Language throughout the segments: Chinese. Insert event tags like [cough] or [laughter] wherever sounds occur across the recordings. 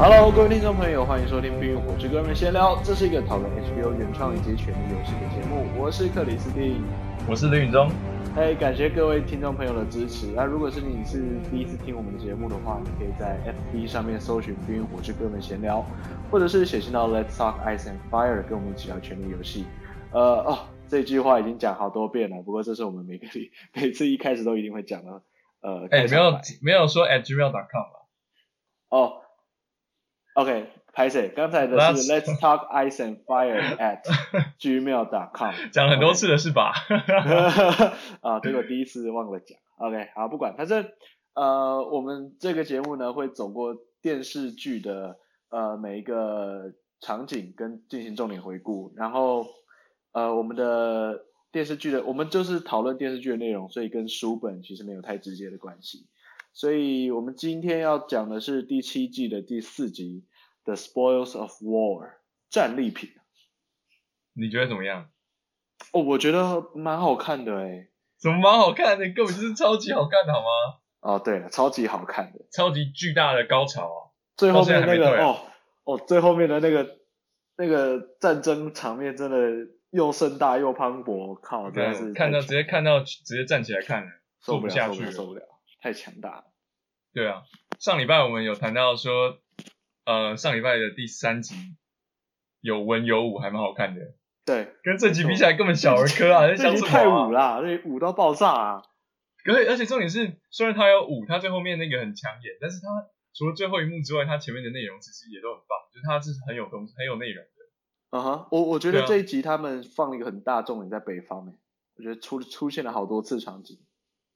Hello，各位听众朋友，欢迎收听《冰与火之歌们闲聊》，这是一个讨论 HBO 原创以及权力游戏的节目。我是克里斯汀，我是林允中。嘿，感谢各位听众朋友的支持。那如果是你是第一次听我们的节目的话，你可以在 FB 上面搜寻《冰与火之歌们闲聊》，或者是写信到 Let's Talk Ice and Fire，跟我们一起聊权力游戏。呃哦，这句话已经讲好多遍了，不过这是我们每个礼每次一开始都一定会讲的。呃，哎、欸，没有没有说 at gmail.com 吧？哦，OK，拍谢，刚才的是 Let's, Let's Talk Ice and Fire [laughs] at gmail.com，讲很多次了是吧？[laughs] 啊，结果第一次忘了讲。OK，好，不管，反正呃，我们这个节目呢会走过电视剧的呃每一个场景跟进行重点回顾，然后呃我们的。电视剧的，我们就是讨论电视剧的内容，所以跟书本其实没有太直接的关系。所以我们今天要讲的是第七季的第四集《The Spoils of War》战利品。你觉得怎么样？哦，我觉得蛮好看的诶。怎么蛮好看的？根本就是超级好看的，好吗？哦，对了，超级好看的，超级巨大的高潮啊！最后面那个哦哦，最后面的那个那个战争场面真的。又盛大又磅礴，靠！真的是看到直接看到直接站起来看了，受不下去了，受不了，太强大了。对啊，上礼拜我们有谈到说，呃，上礼拜的第三集有文有武，还蛮好看的。对，跟这集比起来根本小儿科啊！[laughs] 这集太武啦，这武到爆炸啊！可是而且重点是，虽然他有武，他最后面那个很抢眼，但是他除了最后一幕之外，他前面的内容其实也都很棒，就是他是很有东西，很有内容的。啊哈，我我觉得这一集他们放了一个很大重点在北方诶，我觉得出出现了好多次场景。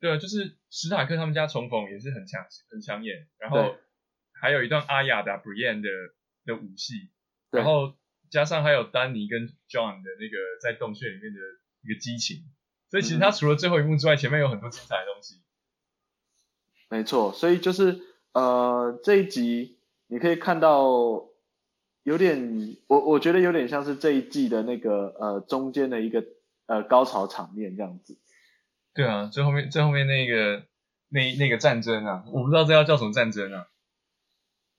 对啊，就是史塔克他们家重逢也是很抢很抢眼，然后还有一段阿雅打 Brienne 的的武戏，然后加上还有丹尼跟 John 的那个在洞穴里面的一个激情，所以其实他除了最后一幕之外，嗯、前面有很多精彩的东西。没错，所以就是呃这一集你可以看到。有点，我我觉得有点像是这一季的那个呃中间的一个呃高潮场面这样子。对啊，最后面最后面那个那那个战争啊，我不知道这要叫什么战争啊。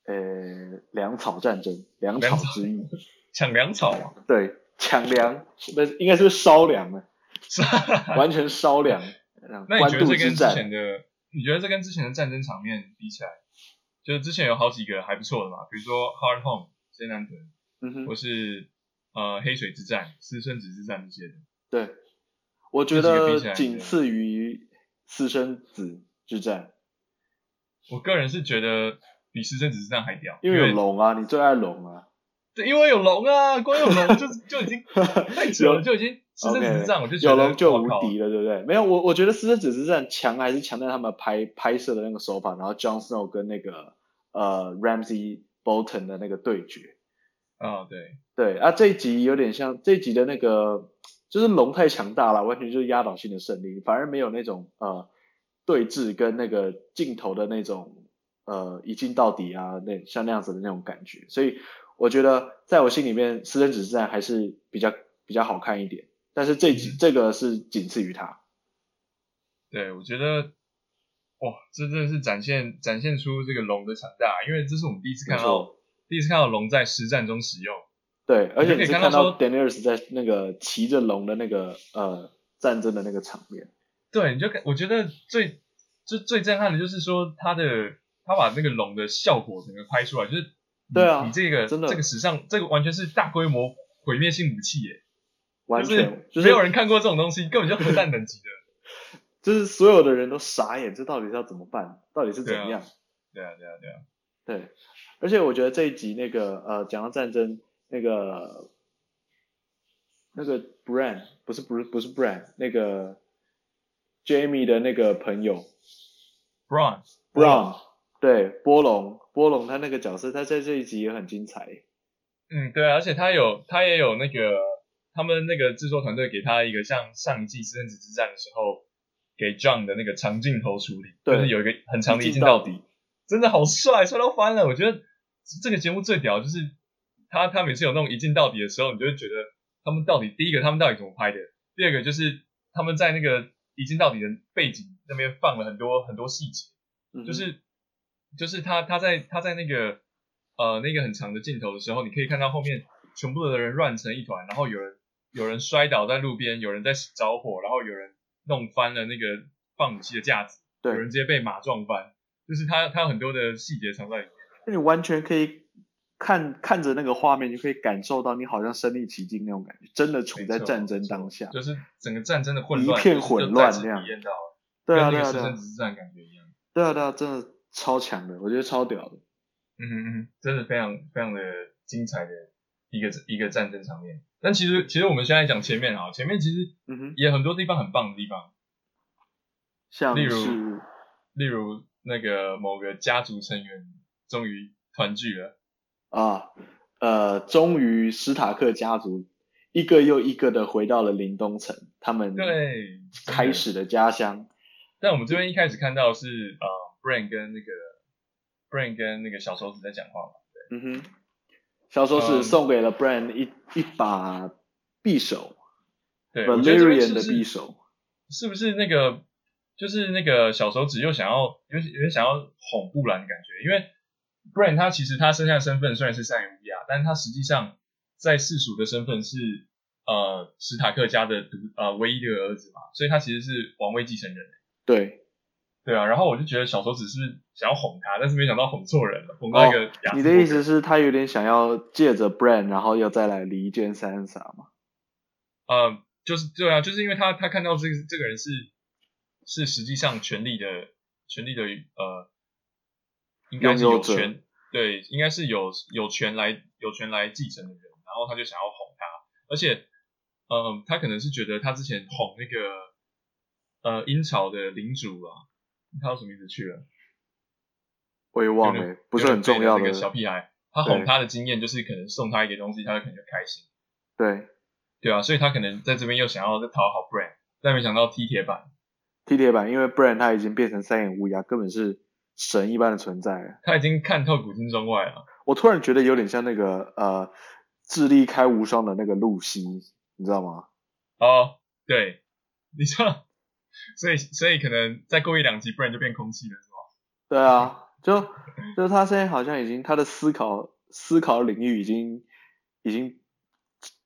呃，粮草战争，粮草之役，抢粮草嘛。对，抢粮，不是应该是烧粮啊，完全烧粮。[laughs] 那你觉得这跟之前的，你觉得这跟之前的战争场面比起来，就是之前有好几个还不错的嘛，比如说 Hard Home。先南屯，嗯哼，或是呃黑水之战、私生子之战这些的，对，我觉得仅次于私生子之战。我个人是觉得比私生子之战还屌，因为有龙啊，你最爱龙啊。对，因为有龙啊，光有龙就 [laughs] 就已经 [laughs] 太扯了，就已经私生子之战，我就觉得有龙就无敌了，对不对？没有，我我觉得私生子之战强还是强在他们拍拍摄的那个手法，然后 Jon Snow 跟那个呃 Ramsey Bolton 的那个对决，啊、oh, 对对啊，这一集有点像这一集的那个，就是龙太强大了，完全就是压倒性的胜利，反而没有那种呃对峙跟那个镜头的那种呃一镜到底啊，那像那样子的那种感觉，所以我觉得在我心里面私生子之战还是比较比较好看一点，但是这这个是仅次于他。对，我觉得。哇，这真的是展现展现出这个龙的强大，因为这是我们第一次看到，第一次看到龙在实战中使用。对，而且你可以 [laughs] 看到 Daenerys 在那个骑着龙的那个呃战争的那个场面。对，你就我觉得最就最震撼的就是说他的他把那个龙的效果整个拍出来，就是对啊，你这个真的这个史上这个完全是大规模毁灭性武器耶，完全就是没有人看过这种东西，根本就核弹等级的。[laughs] 就是所有的人都傻眼，这到底是要怎么办？到底是怎么样？对啊，对啊，对啊，对啊。对，而且我觉得这一集那个呃，讲到战争，那个那个 Brand 不是不是不是 Brand 那个 Jaime 的那个朋友 Bronn Bronn 对波隆波隆他那个角色，他在这一集也很精彩。嗯，对啊，而且他有他也有那个他们那个制作团队给他一个像上一季私生死之战的时候。给 John 的那个长镜头处理，对，就是有一个很长的一镜到底，真的好帅，帅到翻了。我觉得这个节目最屌就是他，他每次有那种一镜到底的时候，你就会觉得他们到底第一个他们到底怎么拍的，第二个就是他们在那个一镜到底的背景那边放了很多很多细节，嗯，就是就是他他在他在那个呃那个很长的镜头的时候，你可以看到后面全部的人乱成一团，然后有人有人摔倒在路边，有人在着火，然后有人弄翻了那个放武器的架子，对，有人直接被马撞翻，就是他他有很多的细节藏在里面，那你完全可以。看看着那个画面，你可以感受到你好像身临其境那种感觉，真的处在战争当下，就是整个战争的混乱，一片混乱那样。对啊，对啊，对啊，感觉一样。对啊，对啊，真的超强的，我觉得超屌的。嗯哼嗯，真的非常非常的精彩的一个一个战争场面。但其实其实我们现在讲前面啊，前面其实嗯哼也很多地方很棒的地方，像例如例如那个某个家族成员终于团聚了。啊，呃，终于史塔克家族一个又一个的回到了林东城，他们对开始的家乡。但我们这边一开始看到是呃，Bran 跟那个 Bran 跟那个小手指在讲话嘛，对，嗯哼，小手指送给了 Bran 一、嗯、一把匕首，对，Valyrian 的匕首，是不是那个就是那个小手指又想要有有点想要哄布兰的感觉，因为。Bran 他其实他身下的身份虽然是塞尔维亚，但是他实际上在世俗的身份是呃史塔克家的独呃唯一的儿子嘛，所以他其实是王位继承人。对，对啊，然后我就觉得小手指是想要哄他，但是没想到哄错人了，哄到一个、哦。你的意思是，他有点想要借着 Brand，然后又再来离间 Sansa 吗？呃，就是对啊，就是因为他他看到这个这个人是是实际上权力的权力的呃。应该是有权，对，应该是有有权来有权来继承的人，然后他就想要哄他，而且，嗯，他可能是觉得他之前哄那个呃英朝的领主啊，他叫什么名字去了？我也忘了，不是很重要的。那个小屁孩，他哄他的经验就是可能送他一个东西，他就可能就开心。对，对啊，所以他可能在这边又想要再讨好 Bran，但没想到踢铁板。踢铁板，因为 Bran 他已经变成三眼乌鸦，根本是。神一般的存在，他已经看透古今中外了。[laughs] 我突然觉得有点像那个呃，智力开无双的那个露西，你知道吗？哦，对，你说，所以所以可能再过一两集，不然就变空气了，是吧？对啊，就就是他现在好像已经他的思考思考领域已经已经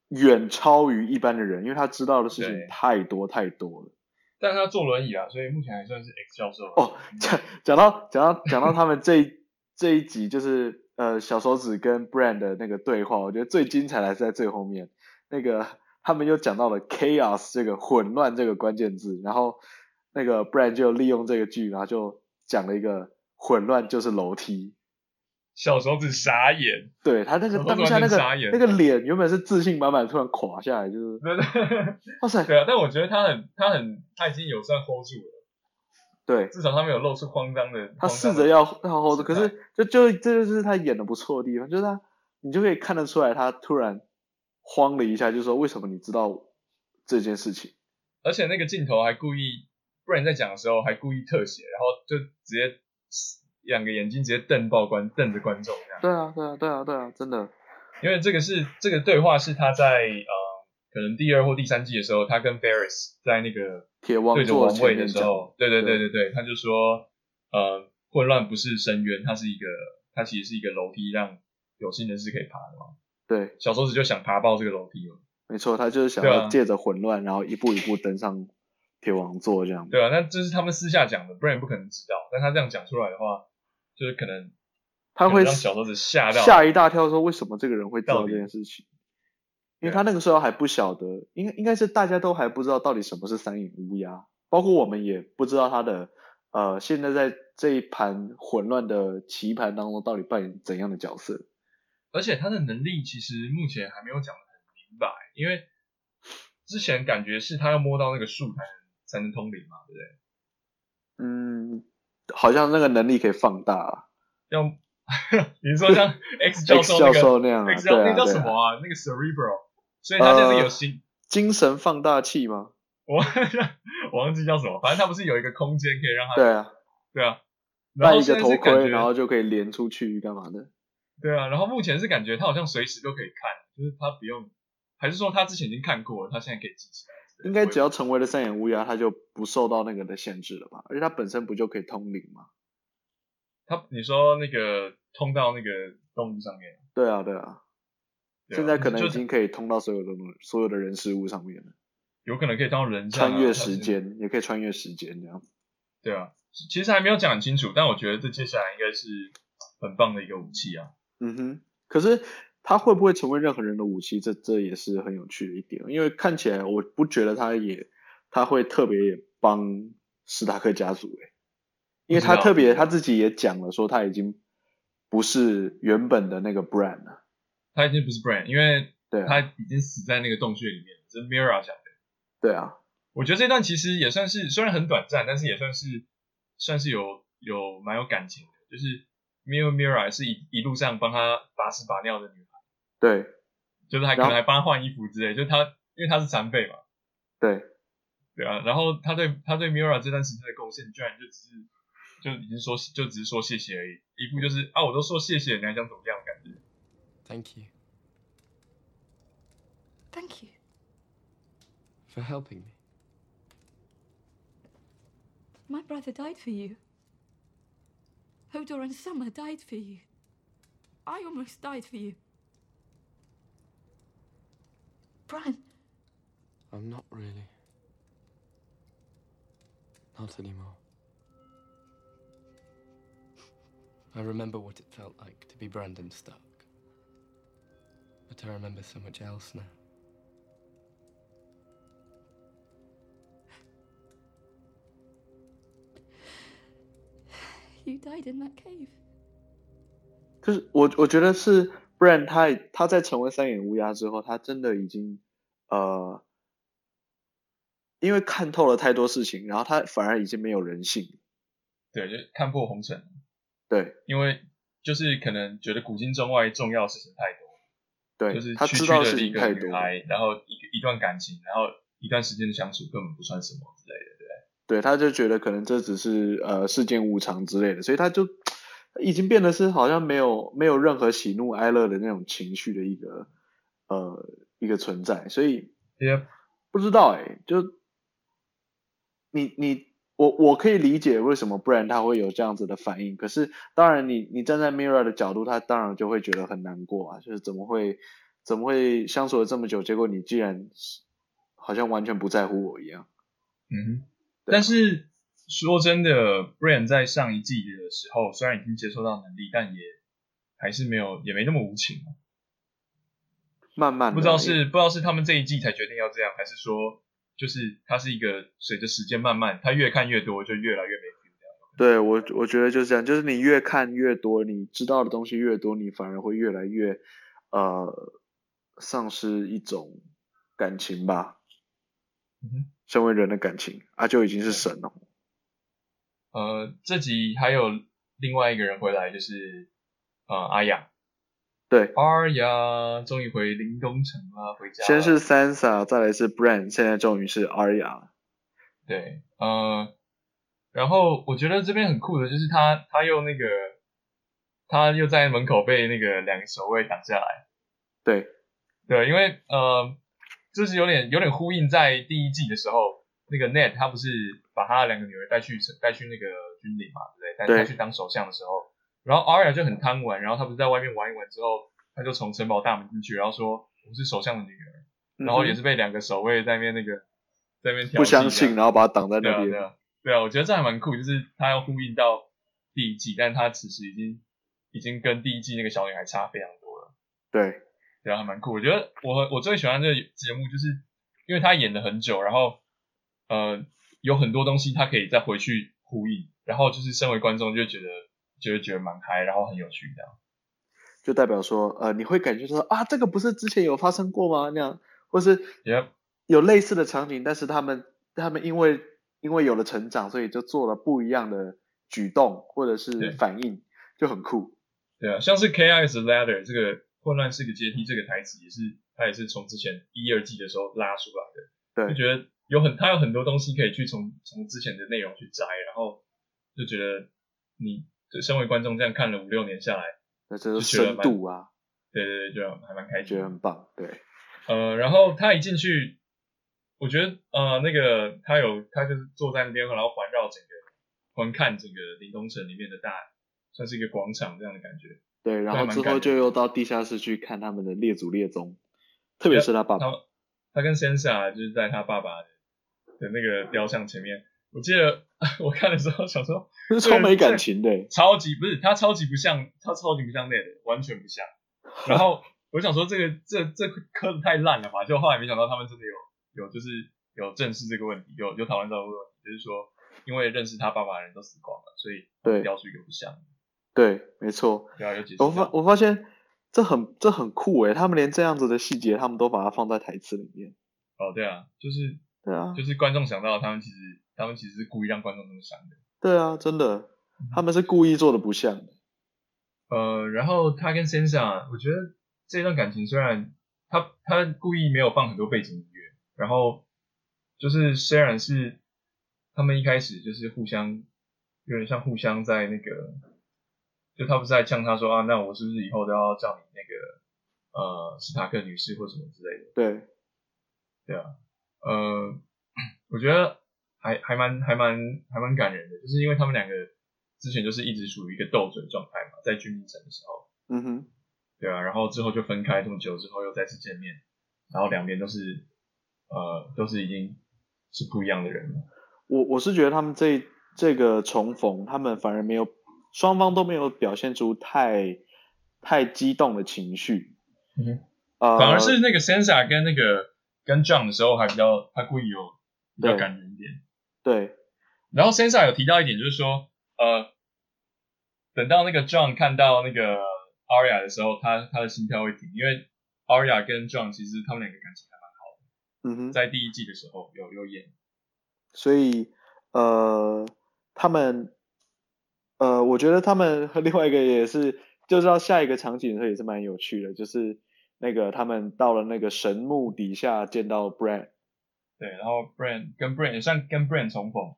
远超于一般的人，因为他知道的事情太多太多了。但是他坐轮椅啊，所以目前还算是 X 教授。哦，讲讲到讲到讲到他们这一这一集，就是呃小手指跟 Brand 的那个对话，我觉得最精彩的是在最后面。那个他们又讲到了 chaos 这个混乱这个关键字，然后那个 Bran 就利用这个剧，然后就讲了一个混乱就是楼梯。小手指傻眼，对他那个当下那个那个脸原本是自信满满，突然垮下来，就是，对对，哇塞，对啊，但我觉得他很他很他已经有算 hold 住了，对，至少他没有露出慌张的，他试着要要 hold 住，可是就就这就是他演的不错的地方，就是他你就可以看得出来，他突然慌了一下，就是说为什么你知道这件事情，而且那个镜头还故意，不然在讲的时候还故意特写，然后就直接。两个眼睛直接瞪爆观，瞪着观众这样。对啊，对啊，对啊，对啊，真的。因为这个是这个对话是他在呃，可能第二或第三季的时候，他跟 Ferris 在那个铁王对着王位的时候，对对对对对，他就说，呃，混乱不是深渊，它是一个，它其实是一个楼梯，让有心人士可以爬的嘛。对，小手指就想爬爆这个楼梯嘛。没错，他就是想要借着混乱，然后一步一步登上铁王座这样。对啊，那这是他们私下讲的，不然也不可能知道。但他这样讲出来的话。就是可能他会让小豆子吓到吓一大跳，说为什么这个人会知道这件事情？因为他那个时候还不晓得，应该应该是大家都还不知道到底什么是三眼乌鸦，包括我们也不知道他的呃，现在在这一盘混乱的棋盘当中到底扮演怎样的角色。而且他的能力其实目前还没有讲的很明白，因为之前感觉是他要摸到那个树才能才能通灵嘛，对不对？嗯。好像那个能力可以放大啊，要 [laughs] 你说像 X [laughs] 教授、那个、X 教授那样啊？对啊，那叫什么啊？啊那个 Cerebro，所以他就是有心、呃、精神放大器吗？我 [laughs] 我忘记叫什么，反正他不是有一个空间可以让他对啊对啊，戴一个头盔，然后就可以连出去干嘛的？对啊，然后目前是感觉他好像随时都可以看，就是他不用，还是说他之前已经看过了，他现在可以记起来？应该只要成为了三眼乌鸦，它就不受到那个的限制了吧？而且它本身不就可以通灵吗？它，你说那个通到那个动物上面。对啊，对啊。现在可能已经可以通到所有的所有的人事物上面了。有可能可以通到人上，穿越时间，也可以穿越时间这样子。对啊，其实还没有讲很清楚，但我觉得这接下来应该是很棒的一个武器啊。嗯哼，可是它会不会成为任何人的武器？这这也是很有趣的一点，因为看起来我不觉得他也他会特别帮史塔克家族诶，因为他特别他自己也讲了，说他已经不是原本的那个 Bran 了。他已经不是 brand，因为对他已经死在那个洞穴里面是 Meera 讲的。对啊，我觉得这段其实也算是，虽然很短暂，但是也算是算是有有蛮有感情的。就是 Meera 是一一路上帮他把屎把尿的女孩。对，就是还可能还帮他换衣服之类。就他因为他是残废嘛。对。对啊，然后他对他对 Meera 这段时间的贡献，居然就只是就已经说就只是说谢谢而已，一副就是啊我都说谢谢，你还想怎么样的感觉。Thank you. Thank you for helping me. My brother died for you. Hodor and Summer died for you. I almost died for you. Bran. I'm not really. Not anymore. I remember what it felt like to be Brandon Stark. But I remember so much else now. You died in that cave. 就是我，我觉得是 Bran 他他在成为三眼乌鸦之后，他真的已经呃，因为看透了太多事情，然后他反而已经没有人性。对，就看破红尘。对，因为就是可能觉得古今中外重要的事情太多。对，就是他知道的事情太多，然后一一段感情，然后一段时间的相处根本不算什么之类的，对。对，他就觉得可能这只是呃世间无常之类的，所以他就已经变得是好像没有没有任何喜怒哀乐的那种情绪的一个呃一个存在，所以也不知道哎，就你你。我我可以理解为什么 Bran 他会有这样子的反应，可是当然你你站在 Mirra 的角度，他当然就会觉得很难过啊，就是怎么会怎么会相处了这么久，结果你竟然好像完全不在乎我一样。嗯，但是说真的，Bran 在上一季的时候虽然已经接受到能力，但也还是没有也没那么无情。慢慢不知道是不知道是他们这一季才决定要这样，还是说。就是它是一个随着时间慢慢，他越看越多，就越来越没 feel。对，我我觉得就是这样，就是你越看越多，你知道的东西越多，你反而会越来越呃丧失一种感情吧。身为人的感情啊，就已经是神了。呃，这集还有另外一个人回来，就是呃阿雅。对，Arya 终于回临冬城了，回家。先是 Sansa，再来是 Bran，现在终于是 Arya。对，呃，然后我觉得这边很酷的就是他，他又那个，他又在门口被那个两个守卫挡下来。对，对，因为呃，就是有点有点呼应在第一季的时候，那个 Ned 他不是把他的两个女儿带去带去那个军营嘛，对不对？带带去当首相的时候。然后 Arya 就很贪玩，然后他不是在外面玩一玩之后，他就从城堡大门进去，然后说我是首相的女儿，然后也是被两个守卫在那边那个在那边不相信，然后把他挡在那边。对啊，对啊，我觉得这还蛮酷，就是他要呼应到第一季，但他此时已经已经跟第一季那个小女孩差非常多了。对，对啊，还蛮酷。我觉得我我最喜欢这个节目，就是因为他演了很久，然后呃有很多东西他可以再回去呼应，然后就是身为观众就觉得。就会觉得蛮嗨，然后很有趣，这样就代表说，呃，你会感觉说啊，这个不是之前有发生过吗？那样，或是有类似的场景，但是他们他们因为因为有了成长，所以就做了不一样的举动或者是反应，就很酷。对啊，像是 Chaos is a Ladder 这个混乱是个阶梯这个台词，也是他也是从之前一二季的时候拉出来的。对，就觉得有很他有很多东西可以去从从之前的内容去摘，然后就觉得你。就身为观众这样看了五六年下来，那这是深度啊！对对对，就还蛮开心，觉得很棒。对，呃，然后他一进去，我觉得呃那个他有他就是坐在那边，然后环绕整个观看整个林东城里面的大，算是一个广场这样的感觉。对，然后之后就又到地下室去看他们的列祖列宗，特别是他爸爸，他，他跟先生就是在他爸爸的那个雕像前面，我记得 [laughs] 我看的时候想说，[laughs] 超没感情的，超级不是他超级不像，他超级不像那个，完全不像。[laughs] 然后我想说这个这这刻的太烂了吧，就后来没想到他们真的有有就是有正视这个问题，有有讨论到这个问题，就是说因为认识他爸爸的人都死光了，所以雕塑一个不像。对，没错。我发我发现这很这很酷诶，他们连这样子的细节，他们都把它放在台词里面。哦，对啊，就是对啊，就是观众想到他们其实他们其实是故意让观众这么想的。对啊，真的，他们是故意做的不像的。呃，然后他跟先生，我觉得这段感情虽然他他故意没有放很多背景音乐，然后就是虽然是他们一开始就是互相有点像互相在那个。就他不是在呛他说啊，那我是不是以后都要叫你那个呃史塔克女士或什么之类的？对，对啊，呃，我觉得还还蛮还蛮还蛮感人的，就是因为他们两个之前就是一直处于一个斗嘴状态嘛，在军营城的时候，嗯哼，对啊，然后之后就分开这么久之后又再次见面，然后两边都是呃都是已经是不一样的人了。我我是觉得他们这这个重逢，他们反而没有。双方都没有表现出太太激动的情绪，嗯，呃，反而是那个 Sansa 跟那个跟 John 的时候还比较，他故意有比较感人一点，对。然后 Sansa 有提到一点，就是说，呃，等到那个 John 看到那个 Arya 的时候，他他的心跳会停，因为 Arya 跟 John 其实他们两个感情还蛮好的，嗯哼，在第一季的时候有有演，所以呃，他们。呃，我觉得他们和另外一个也是，就知道下一个场景的时候也是蛮有趣的，就是那个他们到了那个神木底下见到 Brand，对，然后 Brand 跟 Brand 也算跟 Brand 重逢，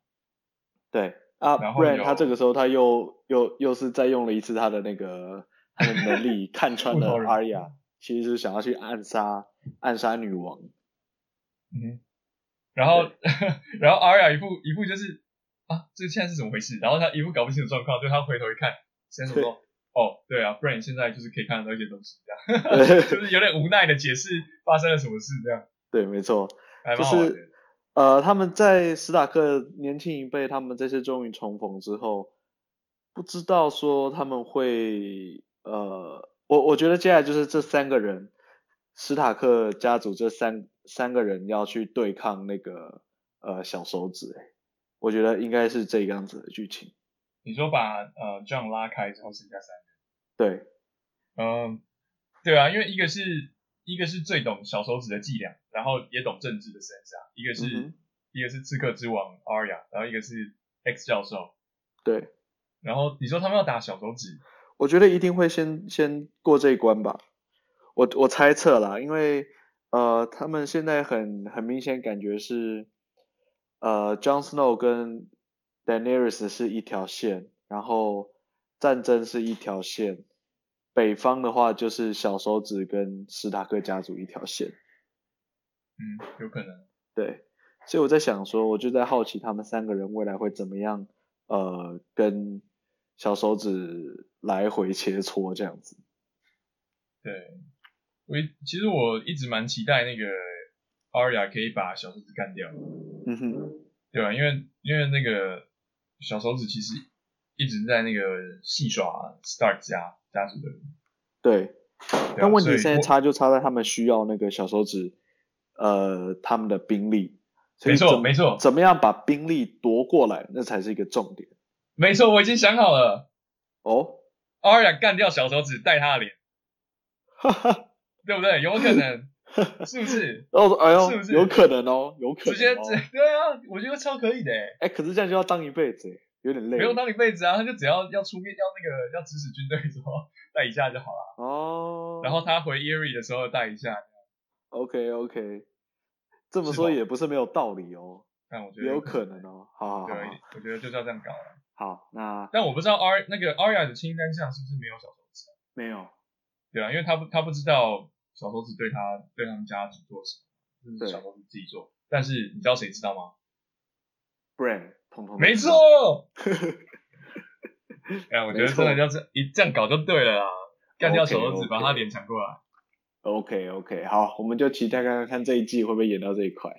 对啊，Bran 他这个时候他又又又是再用了一次他的那个他的能力 [laughs] 看穿了 Arya，其实是想要去暗杀暗杀女王，嗯，然后 [laughs] 然后 Arya 一步一步就是。啊，这现在是怎么回事？然后他一步搞不清楚状况，就他回头一看，先生说：“哦，对啊不然你现在就是可以看到一些东西，这样，[laughs] 就是有点无奈的解释发生了什么事，这样。[laughs] ”对，没错，就是呃，他们在史塔克年轻一辈，他们这次终于重逢之后，不知道说他们会呃，我我觉得接下来就是这三个人，史塔克家族这三三个人要去对抗那个呃小手指，哎我觉得应该是这个样子的剧情。你说把呃 John 拉开之后剩下三人。对，嗯，对啊，因为一个是一个是最懂小手指的伎俩，然后也懂政治的 Sansa，一个是、嗯、一个是刺客之王 Arya，然后一个是 X 教授。对，然后你说他们要打小手指，我觉得一定会先先过这一关吧。我我猜测啦，因为呃他们现在很很明显感觉是。呃 John Snow 跟 Daenerys 是一条线，然后战争是一条线，北方的话就是小手指跟史塔克家族一条线。嗯，有可能。对，所以我在想说，我就在好奇他们三个人未来会怎么样，呃，跟小手指来回切磋这样子。对，我其实我一直蛮期待那个。Arya 可以把小手指干掉，嗯哼，对吧？因为因为那个小手指其实一直在那个戏耍 Stark 家家族的人，对。但问题现在差就差在他们需要那个小手指，呃，他们的兵力。没错没错，怎么样把兵力夺过来，那才是一个重点。没错，我已经想好了。哦，Arya 干掉小手指，带他的脸，哈哈，对不对？有可能。[laughs] 是不是？然后说，哎呦，是不是有可能哦，有可能、哦。直接，对啊，我觉得超可以的。哎，可是这样就要当一辈子，有点累。不用当一辈子啊，他就只要要出面，要那个要指使军队的时候带一下就好了。哦。然后他回 Eyrie 的时候带一下。OK OK，这么说也不是没有道理哦。但我觉得有可能哦。好好好，对，我觉得就是要这样搞了。好，那但我不知道 R 那个 Arya 的清单上是不是没有小手指？没有。对啊，因为他不他不知道。小手指对他对他们家族做什么？就是小手指自己做。但是你知道谁知道吗？Brand，通通没错。[laughs] 哎呀，我觉得真的要这一这样搞就对了啦。干掉小猴子，把他脸抢过来。OK OK，好，我们就期待看看看这一季会不会演到这一块。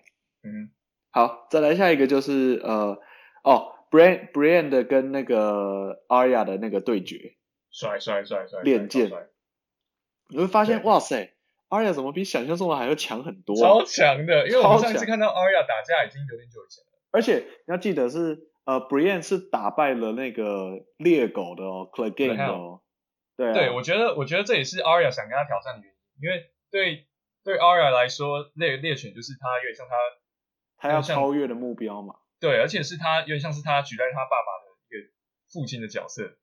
嗯，好，再来下一个就是呃，哦 Brienne 的跟那个 Arya 的那个对决，帅帅帅帅，练剑，你会发现哇塞，Arya 怎么比想象中的还要强很多，超强的，因为我们上次看到 Arya 打架已经有点久以前了，而且你要记得是呃，Brienne 是打败了那个猎狗的哦，Clegane 的哦，对啊，对，我觉得我觉得这也是 Arya 想跟他挑战的原因。因为对对 Arya 来说，猎猎犬就是他有点像他，他要超越的目标嘛。对，而且是他有点像是他取代他爸爸的一个父亲的角色。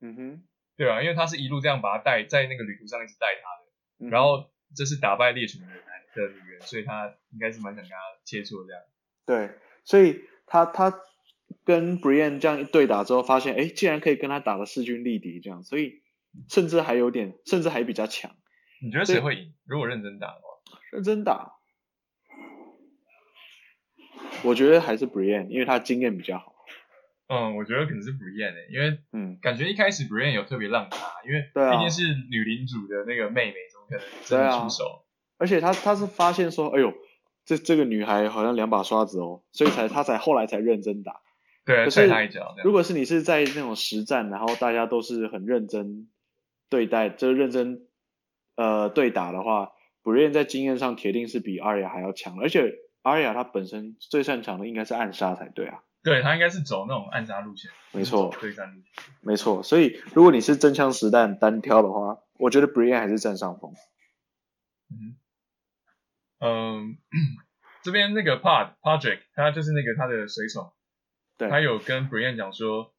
嗯哼，对啊，因为他是一路这样把他带在那个旅途上一直带他的，嗯、然后这是打败猎犬的男的女人，所以他应该是蛮想跟他切磋这样。对，所以他他跟 Brienne 这样一对打之后，发现哎，竟然可以跟他打的势均力敌这样，所以甚至还有点，甚至还比较强。你觉得谁会赢？如果认真打的话，认真打，我觉得还是 Brienne，因为他经验比较好。嗯，我觉得可能是 Brienne 诶，因为嗯，感觉一开始 Brienne 有特别让他，因为毕竟是女领主的那个妹妹，可能真的出手？啊、而且他他是发现说，哎呦，这这个女孩好像两把刷子哦，所以才他才后来才认真打。对，踹他一脚。如果是你是在那种实战，然后大家都是很认真对待，就是认真。呃，对打的话，Brienne 在经验上铁定是比 Arya 还要强，而且 Arya 她本身最擅长的应该是暗杀才对啊。对，她应该是走那种暗杀路线。没错。对战路线。没错，所以如果你是真枪实弹单挑的话，我觉得 Brienne 还是占上风。嗯。嗯，[clears throat] 这边那个 Pod Podrick 他就是那个他的水手，对，他有跟 Brienne 讲说，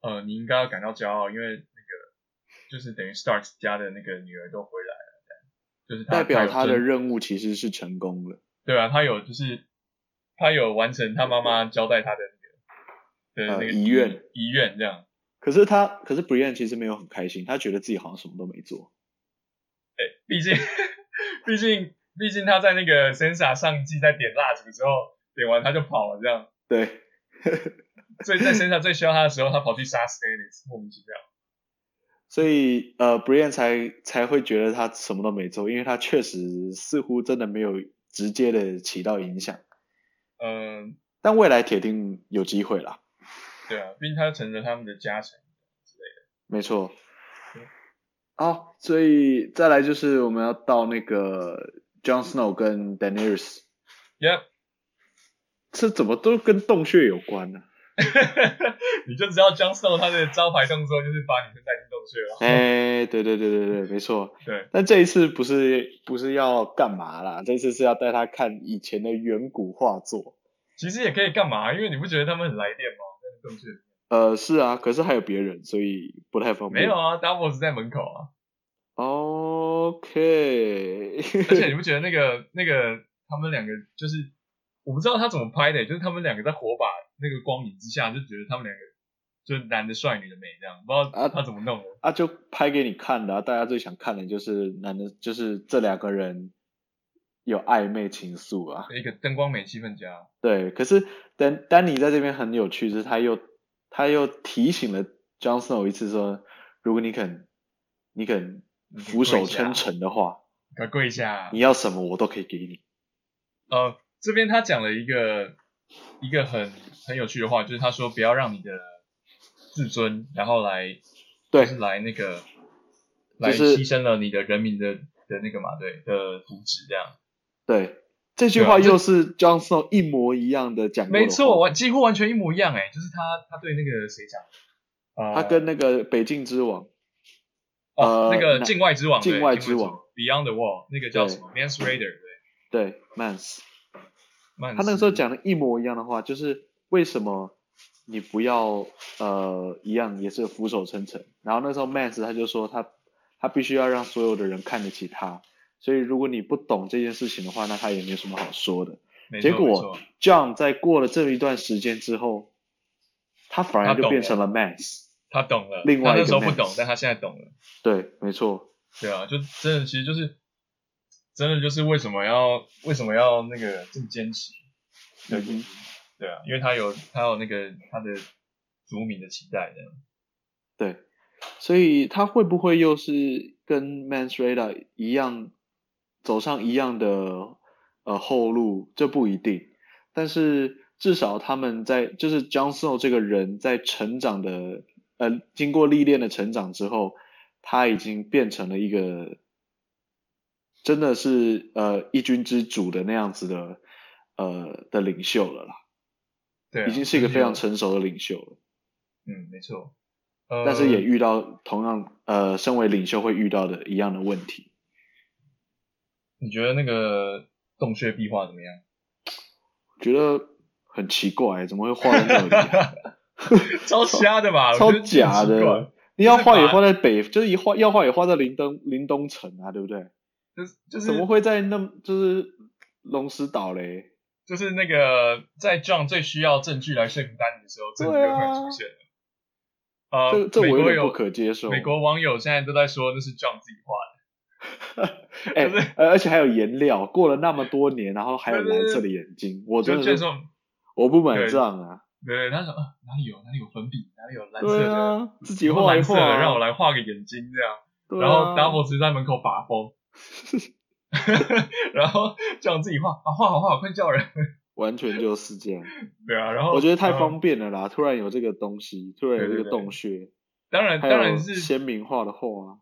呃，你应该要感到骄傲，因为那个。就是等于 Stark 家的那个女儿都回来了，就是代表他的任务其实是成功了。对啊，他有就是他有完成他妈妈交代他的那个的那个遗愿遗愿这样。可是他可是 Brienne 其实没有很开心，他觉得自己好像什么都没做。哎，毕竟 [laughs] 毕竟毕竟他在那个 Sansa 上季在点蜡烛的时候点完他就跑了这样。对。[laughs] 所以在 Sansa 最需要他的时候，他跑去杀 Stannis，莫名其妙。所以，呃，Brienne 才才会觉得他什么都没做，因为他确实似乎真的没有直接的起到影响。嗯，但未来铁定有机会啦。对啊，毕竟他成了他们的家臣之类的。没错。好，所以再来就是我们要到那个 Jon Snow 跟 Daenerys。Yep。这怎么都跟洞穴有关呢？[laughs] 你就知道 Jon Snow 他的招牌动作就是把女生带进洞穴了。哎，对对对对对，没错。对。但这一次不是不是要干嘛啦？这次是要带他看以前的远古画作。其实也可以干嘛，因为你不觉得他们很来电吗？在洞穴。呃，是啊，可是还有别人，所以不太方便。没有啊，Davos 在门口啊。OK。[laughs] 而且你不觉得那个那个他们两个就是我不知道他怎么拍的，就是他们两个在火把。那个光影之下，就觉得他们两个就是男的帅，女的美，这样不知道他怎么弄的啊，啊，就拍给你看的啊，大家最想看的就是男的，就是这两个人有暧昧情愫啊，一个灯光美气氛佳。对，可是丹丹尼在这边很有趣，就是他又他又提醒了 Jon Snow 一次说，如果你肯你肯俯首称臣的话，跪下，跪下，你要什么我都可以给你。呃，这边他讲了一个。一个很很有趣的话，就是他说不要让你的自尊，然后来，对，就是来那个，来牺牲了你的人民的的那个嘛，对的福祉这样。对，这句话又是 John Snow 一模一样的讲的。没错，完几乎完全一模一样哎，就是他他对那个谁讲，呃，他跟那个北境之王，哦，那个境外之王，境外之王，Beyond the Wall，那个叫什么？Mance Rayder，对，对，Mance。他那个时候讲的一模一样的话，就是为什么你不要呃一样也是俯首称臣？然后那时候 Mance 他就说他他必须要让所有的人看得起他，所以如果你不懂这件事情的话，那他也没有什么好说的。结果 John 在过了这一段时间之后，他反而就变成了 Mance，他懂了。另外一个 Mance，他那时候不懂，但他现在懂了。对，没错。对啊，就真的其实就是。真的就是为什么要为什么要那个这么坚持的原因，嗯，对啊，因为他有他有那个他的族民的期待的。对，所以他会不会又是跟 Mance Rayder 一样走上一样的呃后路？这不一定。但是至少他们在就是 Jon Snow 这个人在成长的呃经过历练的成长之后，他已经变成了一个真的是呃一军之主的那样子的呃的领袖了啦。对啊，已经是一个非常成熟的领袖了。嗯，没错。但是也遇到同样呃，身为领袖会遇到的一样的问题。你觉得那个洞穴壁画怎么样？觉得很奇怪，怎么会画在那里、[laughs] 啊？超瞎的吧？超假的！你要画也画在北，就是一画要画也画在林东林东城啊，对不对？就是就是怎么会在那就是龙石岛嘞？就是那个在 John 最需要证据来说服丹尼的时候，证据就突然出现了。呃，这这我有点不可接受。美国网友现在都在说那是 John 自己画的，[laughs] 哎、欸，而且还有颜料，过了那么多年，然后还有蓝色的眼睛，[laughs] 我真的是我不买账啊！对，对，他说啊，哪里有哪里有粉笔，哪里有蓝色的，啊、自己画一画，让我来画个眼睛这样。啊、然后达摩直接在门口把风，[laughs] 然后 Jon 自己画啊，画好画好，快叫人。完全就是这样，对啊，然后我觉得太方便了啦！突然有这个东西，突然有这个洞穴，当然当然是鲜明画的画，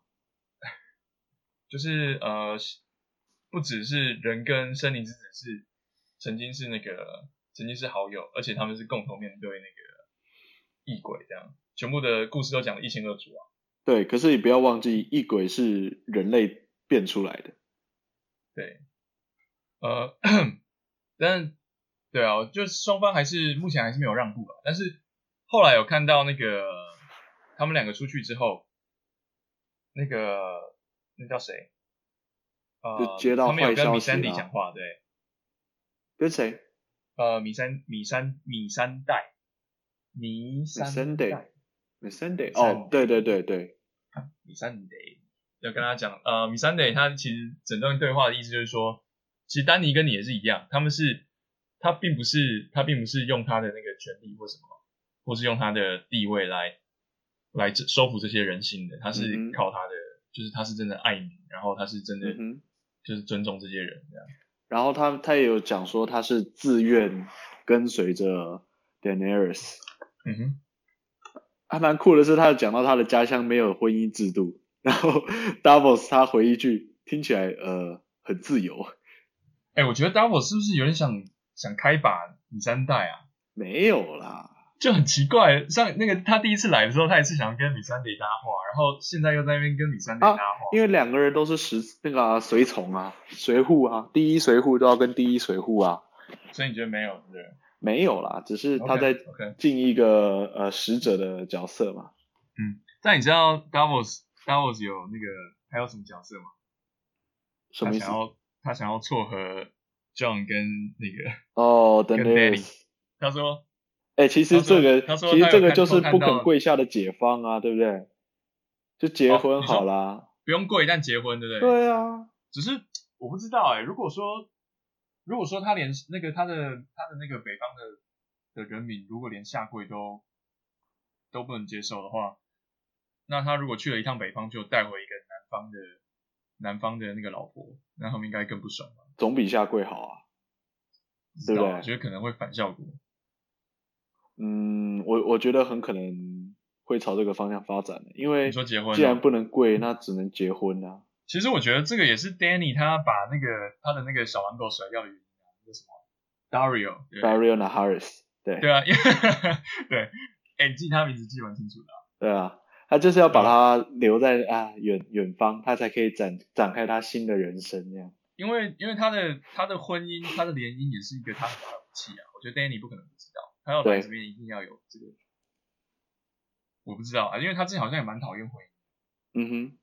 就是呃，不只是人跟森林之子是曾经是那个曾经是好友，而且他们是共同面对那个异鬼，这样全部的故事都讲得一清二楚啊。对，可是你不要忘记，异鬼是人类变出来的。对，呃，[clears throat] 但。对啊，就是双方还是目前还是没有让步吧。但是后来有看到那个他们两个出去之后，那个那叫谁？呃，他们有跟米三迪讲话，对。跟谁？呃，米三米三米三代，米三代，米珊代。哦，对对对对，[laughs] 米珊代要跟他讲，呃，米三代他其实整段对话的意思就是说，其实丹尼跟你也是一样，他们是。他并不是，他并不是用他的那个权利或什么，或是用他的地位来来收服这些人心的。他是靠他的，嗯、就是他是真的爱你，然后他是真的就是尊重这些人这样。然后他他也有讲说他是自愿跟随着 Daenerys。嗯哼，还蛮酷的是，他有讲到他的家乡没有婚姻制度，然后 [laughs] Davos 他回一句，听起来呃很自由。哎、欸，我觉得 Davos 是不是有点想？想开把米珊代啊？没有啦，就很奇怪。像那个他第一次来的时候，他也是想要跟米珊迪搭话，然后现在又在那边跟米珊迪搭话。啊，因为两个人都是随那个随从啊，随扈啊，第一随扈都要跟第一随扈啊。所以你觉得没有对？没有啦，只是他在进一个 okay, okay. 呃使者的角色嘛。嗯，但你知道 Davos Davos 有那个还有什么角色吗？什么意思？他想要他想要撮合。John 跟那个哦，跟 Dany 他说，哎、欸，其实这个，其实这个就是不肯跪下的解放啊，对不对？就结婚好啦，哦、不用跪，但结婚，对不对？对啊，只是我不知道哎、欸，如果说，如果说他连那个他的他的那个北方的的人民，如果连下跪都都不能接受的话，那他如果去了一趟北方，就带回一个南方的南方的那个老婆，那他们应该更不爽吧？总比下跪好啊，对不对？我觉得可能会反效果。嗯，我我觉得很可能会朝这个方向发展的，因为你说结婚，既然不能跪，那只能结婚啊。其实我觉得这个也是 Danny 他把那个他的那个小狼狗甩掉的原因啊，那个什么 Daario，Daario Naharis，对对啊，因为对，哎，你记他名字记蛮清楚的啊。对啊，他就是要把他留在啊远远方，他才可以展展开他新的人生这样。因为因为他的他的婚姻他的联姻也是一个他很大的武器啊，我觉得 Danny 不可能他要来这边一定要有这个，我不知道啊，因为他之前好像也蛮讨厌婚姻，嗯哼，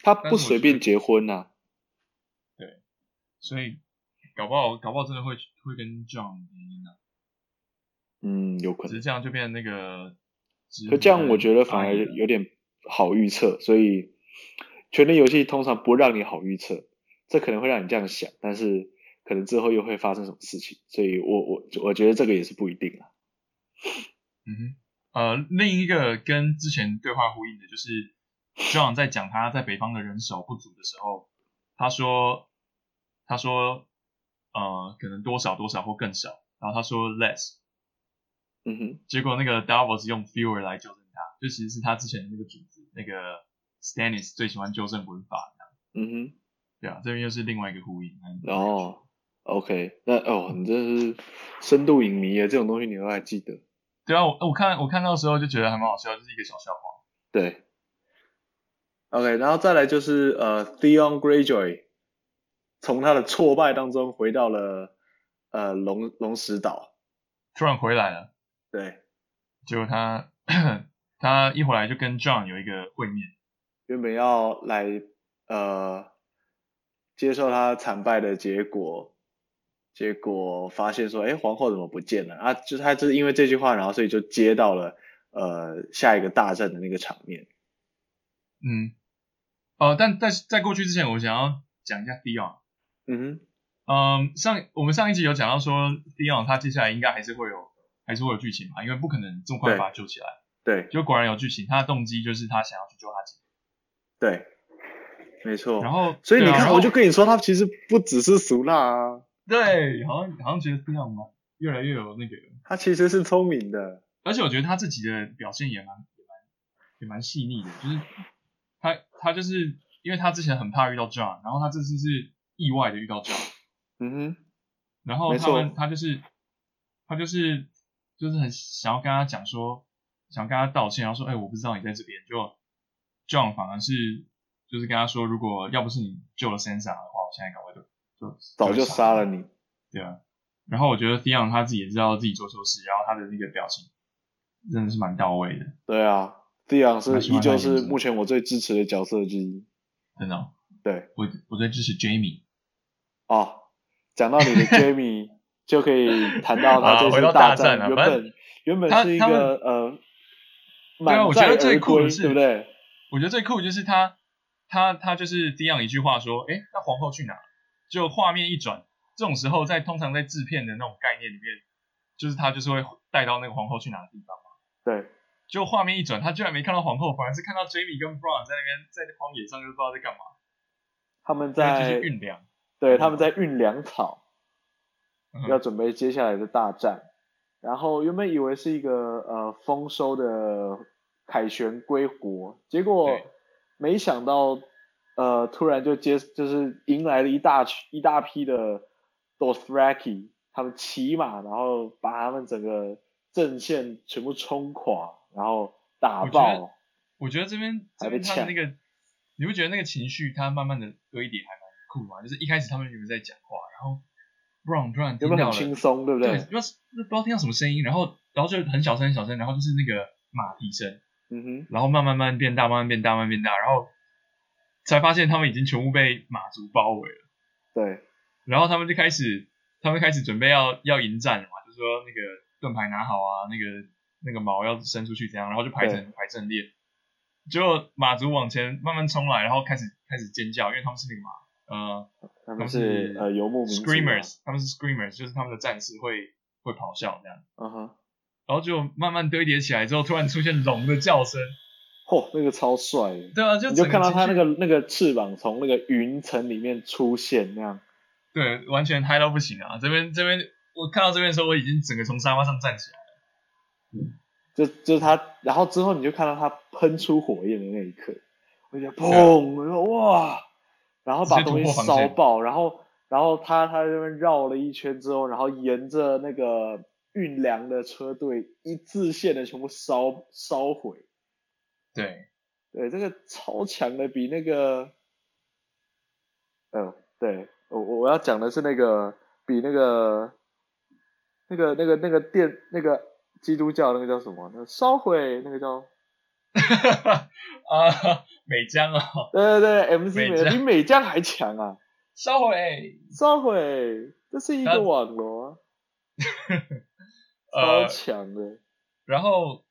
他不随便结婚呐、啊，对，所以搞不好搞不好真的会会跟姻啊，嗯，有可能，只是这样就变成那个，可这样我觉得反而有点好预测，所以权力游戏通常不让你好预测。这可能会让你这样想，但是可能之后又会发生什么事情，所以我我我觉得这个也是不一定啊。[laughs] 嗯哼，呃，另一个跟之前对话呼应的，就是 John 在讲他在北方的人手不足的时候，他说他说呃可能多少多少或更少，然后他说 less，[laughs] 嗯哼，结果那个 Davos 用 fewer 来纠正他，就其实是他之前的那个主子那个 Stannis 最喜欢纠正文法的，嗯哼，对啊，这边又是另外一个呼应。哦，OK，那哦，你这是深度影迷啊，这种东西你都还记得？对啊，我我看我看到的时候就觉得还蛮好笑，就是一个小笑话。对，OK，然后再来就是呃，Theon Greyjoy 从他的挫败当中回到了呃龙龙石岛，突然回来了。对，结果他他一回来就跟 John 有一个会面，原本要来呃接受他惨败的结果。结果发现说，哎，皇后怎么不见了啊？就是他就是因为这句话，然后所以就接到了呃下一个大战的那个场面。嗯，哦、呃，但是在过去之前，我想要讲一下 Theon。嗯哼，嗯，上我们上一集有讲到说 Theon 他接下来应该还是会有还是会有剧情嘛，因为不可能这么快把他救起来。对，就果然有剧情，他的动机就是他想要去救他姐。对，没错。然后，所以你看，啊、我就跟你说，他其实不只是俗辣啊。对，好像好像觉得这样吗？越来越有那个。他其实是聪明的，而且我觉得他自己的表现也蛮也蛮也蛮细腻的，就是他他就是因为他之前很怕遇到 John，然后他这次是意外的遇到 John，。嗯哼。然后他们他就是他就是就是很想要跟他讲说，想跟他道歉，然后说，哎，我不知道你在这边。就 John 反而是就是跟他说，如果要不是你救了 Sansa 的话，我现在赶快就。就早就杀了你，对啊。然后我觉得 Theon 他自己也知道自己做错事，然后他的那个表情真的是蛮到位的。对啊，Theon 是依旧是目前我最支持的角色之一。真的、哦？对，我我最支持 Jaime。哦，讲到你的 [laughs] Jaime，就可以谈到他这次大战。原本原本是一个呃，对啊，我觉得最酷的是，对不对？我觉得最酷就是他他他就是 Theon 一句话说，哎，那皇后去哪？就画面一转，这种时候在通常在制片的那种概念里面，就是他就是会带到那个皇后去哪个地方嘛。对。就画面一转，他居然没看到皇后，反而是看到 Jaime 跟 Brown 在那边在荒野上，就不知道在干嘛。他们在运粮。对，他们在运粮草，嗯、要准备接下来的大战。然后原本以为是一个呃丰收的凯旋归国，结果没想到。呃，突然就接就是迎来了一大群一大批的 Dothraki，他们骑马，然后把他们整个阵线全部冲垮，然后打爆。我觉得，这边这边他的那个，你会觉得那个情绪，他慢慢的堆叠还蛮酷嘛？就是一开始他们有人在讲话，然后 Brown 突然听到了，有有很轻松，对不对？对，不知道不知道听到什么声音，然后然后就很小声很小声，然后就是那个马蹄声，嗯哼，然后慢慢慢变大，慢慢变大，慢慢变大，然后。才发现他们已经全部被马族包围了。对，然后他们就开始，他们开始准备要要迎战了嘛，就是说那个盾牌拿好啊，那个那个矛要伸出去这样，然后就排成排阵列。结果马族往前慢慢冲来，然后开始开始尖叫，因为他们是那个马，呃，他们是呃游牧民族，Screamers，他们是 Screamers，就是他们的战士会会咆哮这样。嗯哼，然后就慢慢堆叠起来之后，突然出现龙的叫声。嚯，那个超帅的！对啊，就你就看到他那个那个翅膀从那个云层里面出现那样。对，完全嗨到不行啊！这边这边，我看到这边的时候，我已经整个从沙发上站起来了。嗯，就就是他，然后之后你就看到他喷出火焰的那一刻，我就砰，然后哇，然后把东西烧爆，然后然后他他在那边绕了一圈之后，然后沿着那个运粮的车队一字线的全部烧烧毁。对，对，这个超强的，比那个，嗯、呃，对我我要讲的是那个，比那个，那个那个那个电那个基督教那个叫什么？那个烧毁那个叫，[laughs] 啊，美江啊，对对对，MC 美比美江还强啊，烧毁，烧毁，这是一个网络，[laughs] 超强的，呃、然后。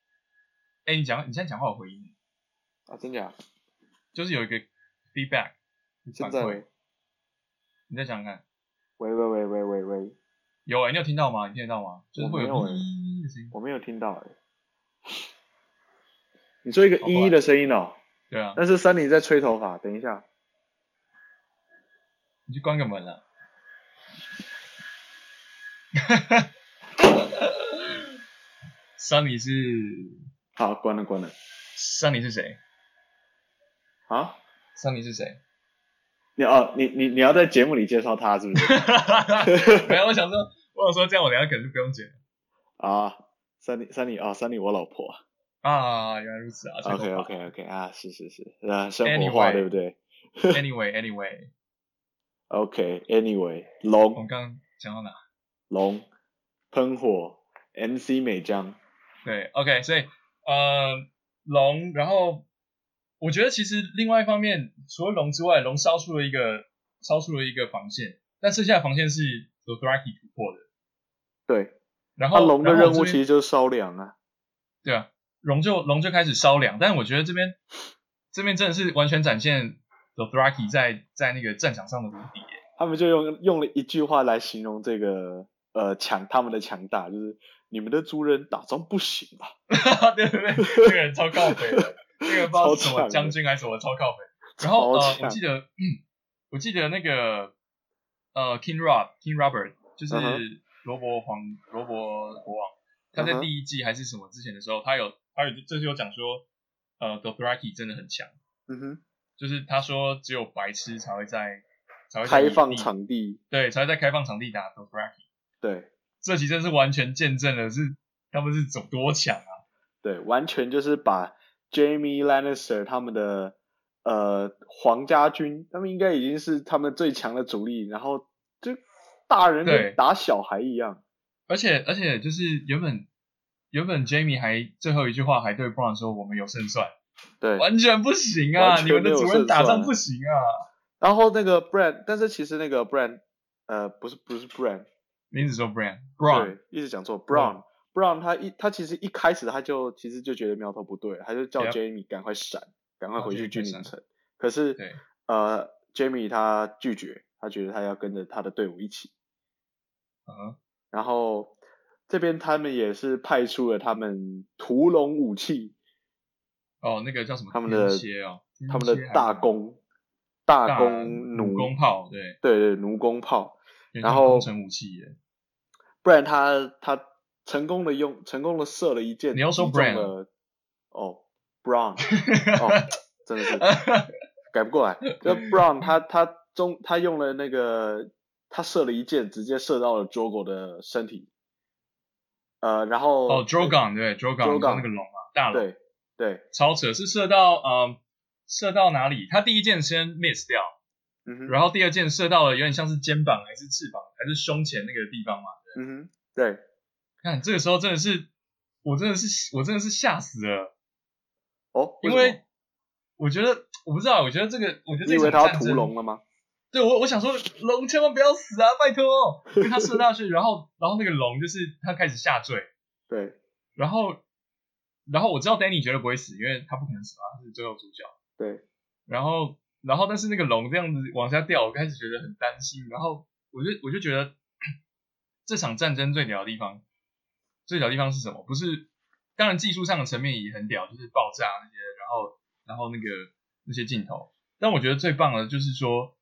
哎，你讲，你现在讲话有回音啊？真假？就是有一个 feedback 反馈。你再想想看。喂喂喂喂喂喂。有哎，你有听到吗？你听得到吗？就是会有咿的声音。我没有听到哎。你说一个一的声音哦。对啊。但是 Sunny 在吹头发，等一下，你去关个门啊。[laughs] Sunny 是，好，关了关了。Sunny 是谁？啊？Sunny 是谁？你哦，你你你要在节目里介绍他是不是？[laughs] 没有，我想说，我想说这样我等下可能就不用剪了。啊，Sunny Sunny 啊，Sunny 我老婆。啊，原来如此啊。OK OK OK 啊，是是是，啊，生活化对不对？Anyway Anyway。OK Anyway 龙。我刚讲到哪？龙喷火，MC 美江。对，OK，所以呃龙，然后。我觉得其实另外一方面，除了龙之外，龙烧出了一个烧出了一个防线，但剩下的防线是 Dothraki 突破的。对，然后龙的任务其实就是烧粮啊。对啊，龙就龙就开始烧粮，但是我觉得这边这边真的是完全展现 Dothraki 在在那个战场上的无敌。他们就用用了一句话来形容这个呃强他们的强大，就是你们的族人打仗不行啊。[laughs] 对对对，这个人超靠北的。那个不知道是什么将军还是什么超靠北，然后呃，我记得，嗯，我记得那个呃，King Rob，King Robert，就是罗伯皇罗伯国王，他在第一季还是什么之前的时候，他有他有这就有讲说，呃，Dothraki 真的很强，嗯哼，就是他说只有白痴才会在才会开放场地，对，才会在开放场地打 Dothraki，对，这集真是完全见证了是他们是走多强啊，对，完全就是把。Jaime Lannister 他们的呃皇家军，他们应该已经是他们最强的主力，然后就大人跟打小孩一样。而且而且就是原本原本 Jaime 还最后一句话还对 Brown 说：“我们有胜算。”对，完全不行啊！你们的主人打仗不行啊！然后那个 Bran，但是其实那个 Bran，呃，不是不是 Bran，名字说 Bran，Bron，对，一直讲错 Bron。Bron 他一他其实一开始他就其实就觉得苗头不对，他就叫 Jaime 赶快闪，赶快回去军营城。可是呃，Jaime 他拒绝，他觉得他要跟着他的队伍一起。嗯，然后这边他们也是派出了他们屠龙武器。哦，那个叫什么？他们的他们的大弓，大弓弩弓炮，对对对，弩弓炮。然后成武器耶，不然他他。成功的用，成功的射了一箭，你要说 Bran 哦，Brown [laughs] 哦，真的是 [laughs] 改不过来。就 Brown 他他中他用了那个，他射了一箭，直接射到了 Drogo 的身体。呃，然后哦，Drogon 对，Drogon 那个龙啊，大龙，对对，超扯，是射到呃，射到哪里？他第一箭先 miss 掉，嗯哼，然后第二箭射到了有点像是肩膀还是翅膀还是胸前那个地方嘛，对，嗯哼，对。看这个时候真的是，我真的是我真的是吓死了哦，因为我觉得我不知道，我觉得这个我觉得这你以为他要屠龙了吗？对，我我想说龙千万不要死啊，拜托！因为他射下去，然后然后那个龙就是他开始下坠，对，然后然后我知道 Danny 绝对不会死，因为他不可能死啊，他是最后主角，对，然后然后但是那个龙这样子往下掉，我开始觉得很担心，然后我就我就觉得 [clears throat] 这场战争最屌的地方。最屌的地方是什么？不是，当然技术上的层面也很屌，就是爆炸那些，然后然后那个那些镜头。但我觉得最棒的就是说，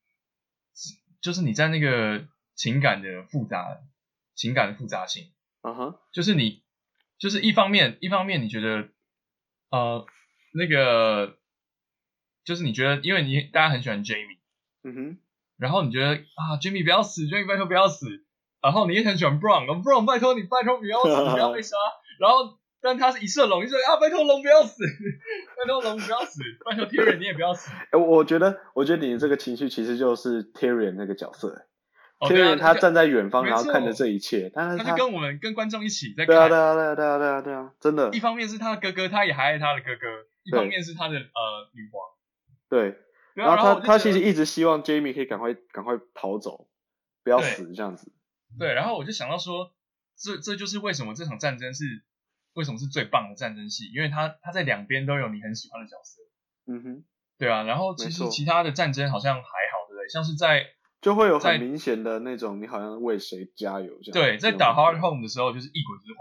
就是你在那个情感的复杂，情感的复杂性。嗯哼，就是你，就是一方面，一方面你觉得，呃，那个，就是你觉得，因为你大家很喜欢 Jaime，嗯哼，然后你觉得啊，Jaime 不要死，Jaime 拜托不要死。然后你也很喜欢 Bron，Bron 拜托你拜托不要死，不要被杀。然后，但他是一射龙，一射啊，拜托龙不要死，[laughs] 拜托龙不要死，拜托 Tyrion 你也不要死。哎，我觉得，我觉得你的这个情绪其实就是 Tyrion 那个角色。Tyrion 他站在远方，然后看着这一切，但是他就跟我们跟观众一起在看。对啊，对啊，对啊，对啊，对啊，对啊，真的。一方面是他的哥哥，他也还爱他的哥哥；一方面是他的呃女皇。对。然后他他其实一直希望 Jaime 可以赶快赶快逃走，不要死这样子。对，然后我就想到说，这这就是为什么这场战争是为什么是最棒的战争戏，因为它它在两边都有你很喜欢的角色。嗯哼，对啊，然后其实其他的战争好像还好，对不对？像是在就会有很明显的那种你好像为谁加油这样。对，在打 Hardhome 的时候就是一国之怀。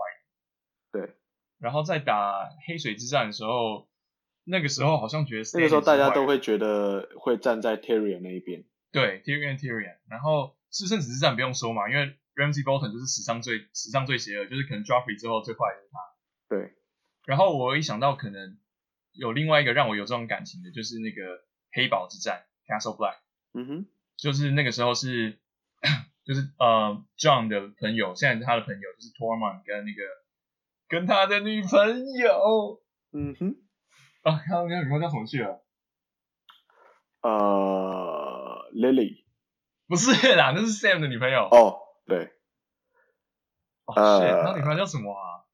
对，然后在打黑水之战的时候，那个时候好像觉得那个时候大家都会觉得会站在 Tyrion 那一边。对，Tyrion Tyrion，然后是圣子之战不用说嘛，因为 Ramsay Bolton 就是史上最史上最邪恶，就是可能 Joffrey 之后最坏的是他。对。然后我一想到可能有另外一个让我有这种感情的，就是那个黑堡之战 Castle Black。嗯哼。就是那个时候是，就是呃 John 的朋友，现在是他的朋友，就是 Tormund 跟那个跟他的女朋友。嗯哼。啊，他那个女朋友叫什么去了？呃，Lily。不是啦，那是 Sam 的女朋友。哦，对。哦、oh, 女朋友叫什么啊？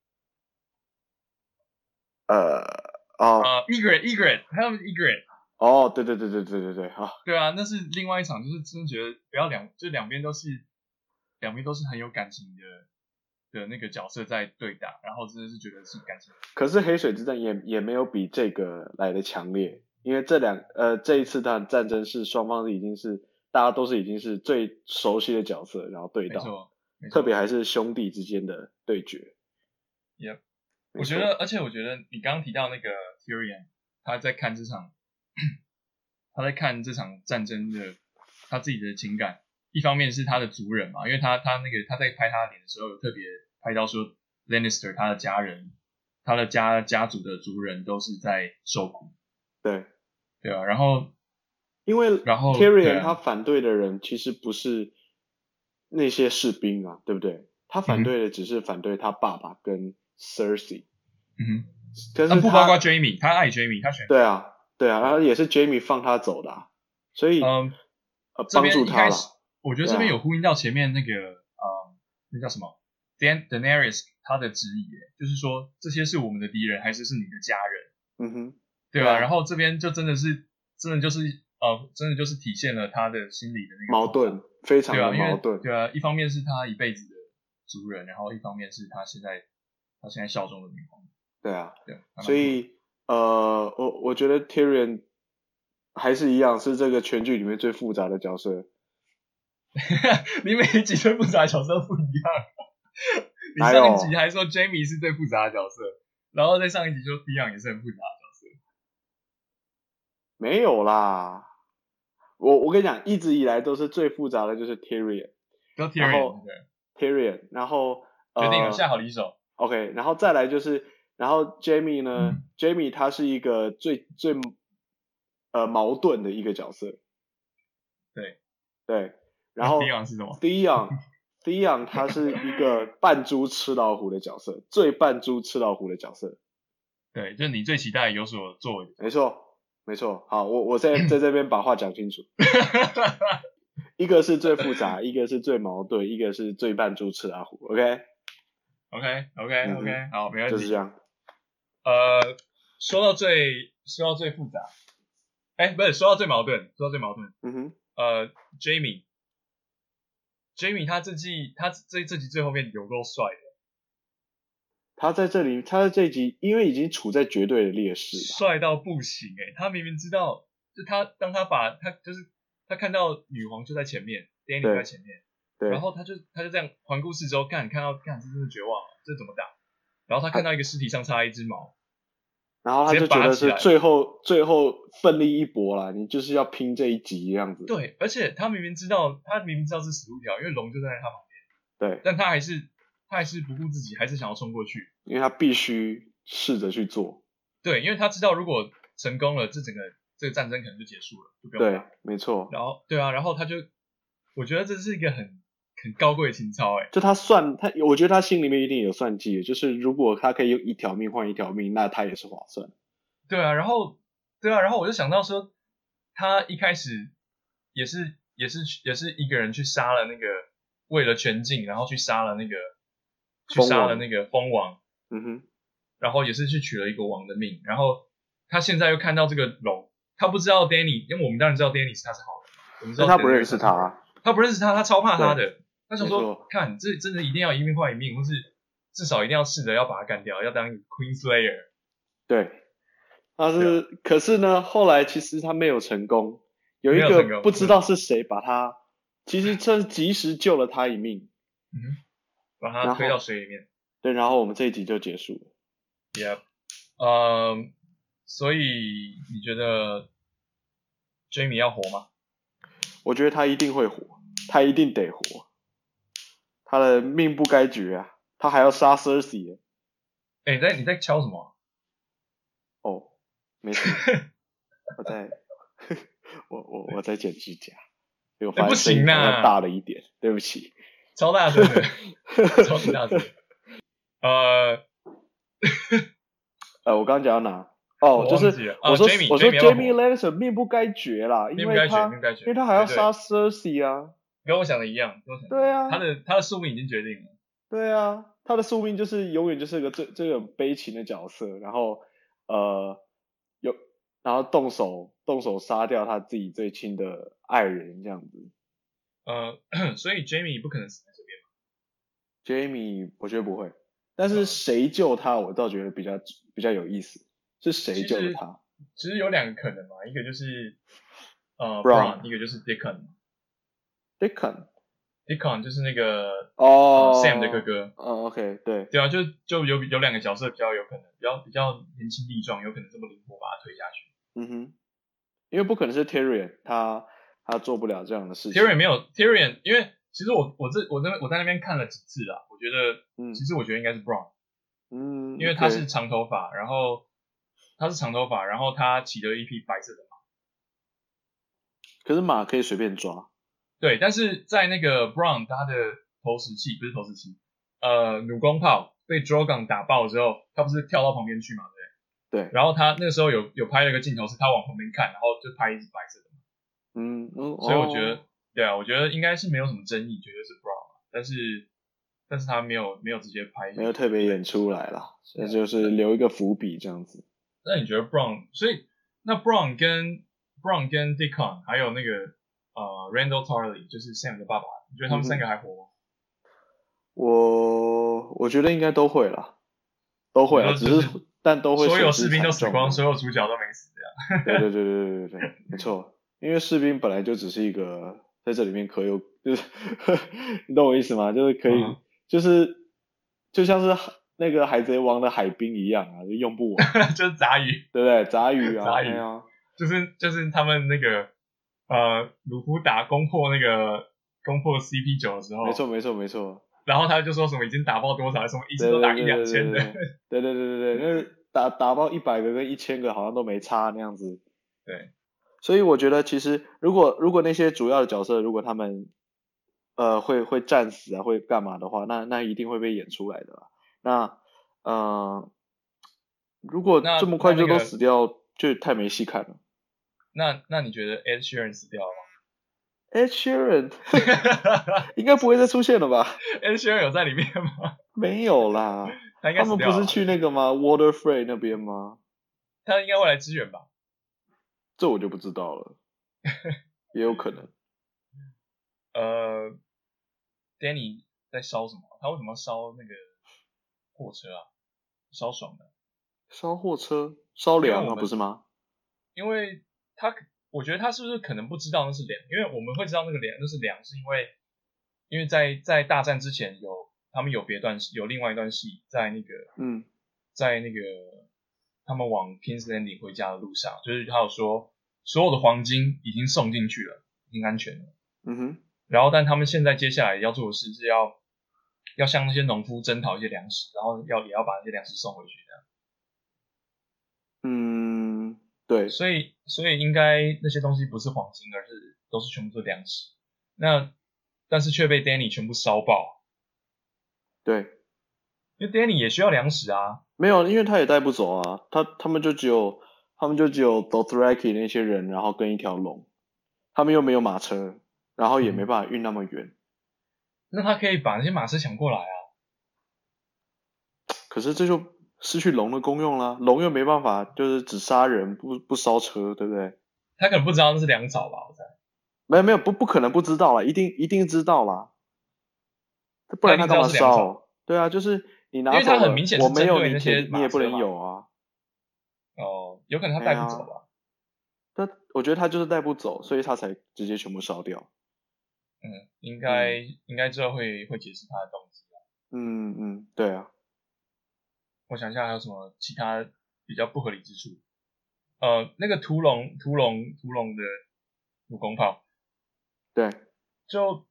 呃，哦。呃，Ygritte，Ygritte，他叫 Ygritte。哦，对对对对对对对，好。对啊，那是另外一场，就是真的觉得不要两，就两边都是，两边都是很有感情的的那个角色在对打，然后真的是觉得是感情。可是黑水之战也也没有比这个来的强烈，因为这两呃这一次的战争是双方已经是大家都是已经是最熟悉的角色，然后对到，特别还是兄弟之间的对决。Yep，我觉得，而且我觉得你刚刚提到那个 Tyrion，他在看这场。他在看这场战争的他自己的情感，一方面是他的族人嘛，因为他他那个他在拍他的脸的时候，有特别拍到说 Lannister 他的家人，他的家家族的族人都是在受苦。对，对啊，然后因为然后 Tyrion 他反对的人其实不是那些士兵啊，对不对？他反对的只是反对他爸爸跟 Cersei。嗯哼，可是他，不包括 Jaime，他爱 Jaime，他选对啊。对啊，然后也是 Jaime 放他走的，啊，所以嗯，呃，帮助他了。我觉得这边有呼应到前面那个，啊、嗯，那叫什么？Daenerys 他的质疑，就是说这些是我们的敌人，还是是你的家人？嗯哼，对吧？然后这边就真的是，真的就是，呃，真的就是体现了他的心理的那个矛盾，非常的矛盾。对啊，一方面是他一辈子的族人，然后一方面是他现在他现在效忠的女皇。对啊，对，所以。呃，我我觉得 Tyrion 还是一样，是这个全剧里面最复杂的角色。[laughs] 你每一集最复杂的角色不一样。[laughs] 你上一集还说 Jaime 是最复杂的角色，然后在上一集说 Theon 也是很复杂的角色。没有啦，我我跟你讲，一直以来都是最复杂的就是 Tyrion。Tyrion 然后 Tyrion，然后决定了，下好离手。OK，然后再来就是。然后 Jaime 呢、嗯、Jaime 他是一个最最呃矛盾的一个角色。对对，然后 Theon 是什么 Theon 他是一个扮猪吃老虎的角色，最扮猪吃老虎的角色。对，就是你最期待有所作为。没错，没错。好，我我在 [clears throat] 在这边把话讲清楚。[laughs] 一个是最复杂，一个是最矛盾，一个是最扮猪吃老虎。OK。OK OK OK，、嗯、好，没问题。就是这样。呃，说到最说到最复杂，哎，不是说到最矛盾，说到最矛盾，嗯哼，呃，Jaime，Jaime 他这季他这这季最后面有够帅的，他在这里，他在这一集因为已经处在绝对的劣势，帅到不行哎，他明明知道，就他当他把他就是他看到女皇就在前面，Danny 在前面，对，然后他就他就这样环顾四周，看看到看这真的绝望了，这怎么打？然后他看到一个尸体上插一只毛，然后他就觉得是最后最后奋力一搏了，你就是要拼这一集这样子。对，而且他明明知道，他明明知道是死路一条，因为龙就在他旁边。对，但他还是他还是不顾自己，还是想要冲过去，因为他必须试着去做。对，因为他知道如果成功了，这整个这个战争可能就结束了，就不用。对，没错。然后，对啊，然后他就，我觉得这是一个很。很高贵的情操哎，就他算他，我觉得他心里面一定有算计，就是如果他可以用一条命换一条命，那他也是划算。对啊，然后对啊，然后我就想到说，他一开始也是也是也是一个人去杀了那个为了全境，然后去杀了那个去杀了那个蜂王，嗯哼，然后也是去取了一个王的命，然后他现在又看到这个龙，他不知道 Danny，因为我们当然知道 Danny 是他是好人，我们知道他不认识他，他不认识他，他超怕他的。他想说，看这真的一定要一命换一命，或是至少一定要试着要把他干掉，要当 Queen Slayer。对，他是，可是呢，后来其实他没有成功，有一个不知道是谁把他，其实这是及时救了他一命，嗯，把它推到水里面。对，然后我们这一集就结束了。Yep，嗯，所以你觉得 Jamie 要活吗？我觉得他一定会活，他一定得活，他的命不该绝啊！他还要杀 Cersei。哎、欸，你在你在敲什么？哦，没事，我在，[laughs] 我我我在剪指甲，我发现声音大了一点，对不起，超大声的，超级大声。呃，[laughs] 呃，我刚刚讲到哪？哦，就是我说我说 Jamie Lannister 命不该绝啦，因为他因为他还要杀 Cersei 啊，跟我想的一样，对啊，他的他的宿命已经决定了，对啊，他的宿命就是永远就是个这这种悲情的角色，然后呃有然后动手动手杀掉他自己最亲的爱人这样子，呃，所以 Jamie 不可能死在这边，Jamie 我觉得不会，但是谁救他，我倒觉得比较比较有意思。是谁救了他？其实有两个可能嘛，一个就是呃 Bronn，一个就是 Dickon。Dickon，Dickon 就是那个哦、uh, Sam 的哥哥。哦、oh,，OK，对，对啊，就就有有两个角色比较有可能，比较比较年轻力壮，有可能这么灵活把他推下去。嗯哼，因为不可能是 Tyrion，他他做不了这样的事情。Tyrion 没有 Tyrion，因为其实我我这我那我在那边看了几次啦，我觉得，嗯，其实我觉得应该是 Brown，嗯，因为他是长头发，然后。他是长头发，然后他骑了一匹白色的马。可是马可以随便抓。对，但是在那个 Brown 他的投石器不是投石器，呃，弩弓炮被 Drogon 打爆之后，他不是跳到旁边去嘛？对。对。然后他那个时候有有拍了一个镜头，是他往旁边看，然后就拍一只白色的马。嗯嗯。所以我觉得，哦、对啊，我觉得应该是没有什么争议，绝对是 Brown，但是但是他没有没有直接拍，没有特别演出来啦，所以就是留一个伏笔这样子。那你觉得 Brown，所以那 Brown 跟 Brown 跟 Dickon 还有那个呃 Randall Tarley，就是 Sam 的爸爸，你觉得他们三个还活吗？我我觉得应该都会啦，都会啦，只是但都会所有士兵都死光，所有主角都没死这样。对对对对对对对，[laughs] 没错，因为士兵本来就只是一个在这里面可有 [laughs] 就是你懂我意思吗？就是可以、嗯、就是就像是。那个海贼王的海兵一样啊，就用不完，[laughs] 就是杂鱼，对不对？杂鱼啊，[laughs] 杂鱼啊，就是就是他们那个呃，鲁夫打攻破那个攻破 CP 九的时候，没错没错没错。然后他就说什么已经打爆多少，什么一直都打一两千的，对对对对对，那打打爆一百个跟一千个好像都没差那样子。对，所以我觉得其实如果如果那些主要的角色如果他们呃会会战死啊会干嘛的话，那那一定会被演出来的啦。那，呃，如果这么快就都死掉，那那个、就太没戏看了。那那你觉得 Ed Sheeran 死掉了吗？Ed Sheeran [laughs] 应该不会再出现了吧？Ed Sheeran 有在里面吗？没有啦，他，他们不是去那个吗？Water Free 那边吗？他应该会来支援吧？这我就不知道了，也有可能。呃，Danny 在烧什么？他为什么要烧那个？货车啊，烧爽的，烧货车，烧粮啊，不是吗？因为他，我觉得他是不是可能不知道那是粮？因为我们会知道那个粮，那是粮，是因为，因为在在大战之前有他们有别段有另外一段戏，在那个嗯，在那个他们往 King's Landing 回家的路上，就是他有说所有的黄金已经送进去了，已经安全了。嗯哼，然后但他们现在接下来要做的事是要。要向那些农夫征讨一些粮食，然后要也要把那些粮食送回去，这样。嗯，对。所以，所以应该那些东西不是黄金，而是都是全部是粮食。那但是却被 Danny 全部烧爆。对，因为 Danny 也需要粮食啊。没有，因为他也带不走啊。他他们就只有他们就只有 Dothraki 那些人，然后跟一条龙。他们又没有马车，然后也没办法运那么远。嗯那他可以把那些马车抢过来啊，可是这就失去龙的功用了。龙又没办法，就是只杀人不不烧车，对不对？他可能不知道那是粮草吧？我猜。没有没有，不不可能不知道啦，一定一定知道啦。不然他干嘛烧？对啊，就是你拿走了，因为他很明显是针对那些你也不能有啊。哦，有可能他带不走吧？他我觉得他就是带不走，所以他才直接全部烧掉。嗯，应该、嗯、应该之后会会解释他的动机吧。嗯嗯，对啊。我想一下还有什么其他比较不合理之处。呃，那个屠龙屠龙屠龙的弩弓炮，对，就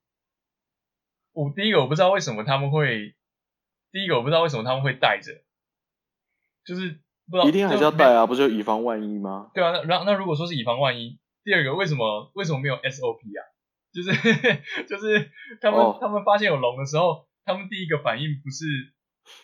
我第一个我不知道为什么他们会，第一个我不知道为什么他们会带着，就是一定还是要带啊，不就以防万一吗？对啊，那那那如果说是以防万一，第二个为什么为什么没有 SOP 啊？[laughs] 就是就是他们、oh. 他们发现有龙的时候，他们第一个反应不是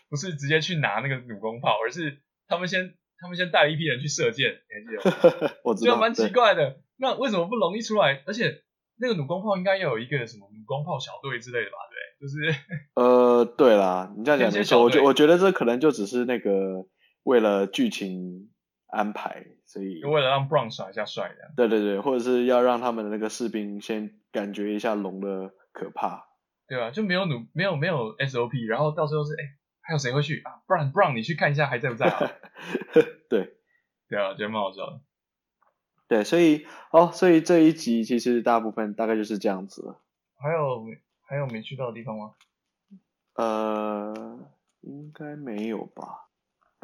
不是直接去拿那个弩弓炮，而是他们先。他们先带了一批人去射箭，你还记得？[laughs] 我知道，蛮奇怪的。那为什么不龙一出来？而且那个弩弓炮应该要有一个什么弩弓炮小队之类的吧？对，就是呃，对啦，你这样讲没错。我觉我觉得这可能就只是那个为了剧情安排，所以为了让 Brown 耍一下帅的。对对对，或者是要让他们的那个士兵先感觉一下龙的可怕。对啊，就没有努，没有没有 SOP，然后到时候是哎。欸还有谁会去啊？不然不让你去看一下还在不在啊？[laughs] 对，对啊，觉得蛮好笑的。对，所以哦，所以这一集其实大部分大概就是这样子了。还有还有没去到的地方吗？呃，应该没有吧？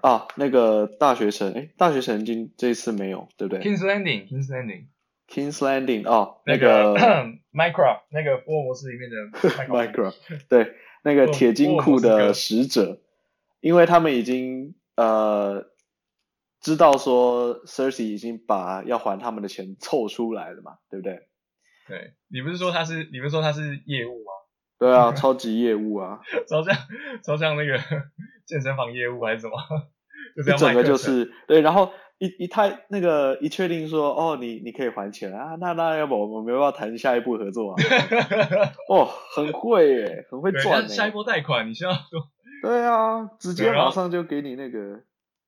啊，那个大学城，哎，大学城今这次没有，对不对？King's Landing，King's Landing，King's Landing，哦，那个 [clears throat] Minecraft，那个福尔摩斯里面的 Minecraft，对。那个铁金库的使者，因为他们已经呃知道说 Cersei 已经把要还他们的钱凑出来了嘛，对不对？对，你不是说他是你不是说他是业务吗？对啊，[laughs] 超级业务啊，超像超像那个健身房业务还是什么？就这样整个就是对，然后。一一太那个一确定说哦，你你可以还钱啊，那那要不我们没办法谈下一步合作啊？[laughs] 哦，很会耶，很会赚。下一波贷款你需要说？对啊，直接马上就给你那个。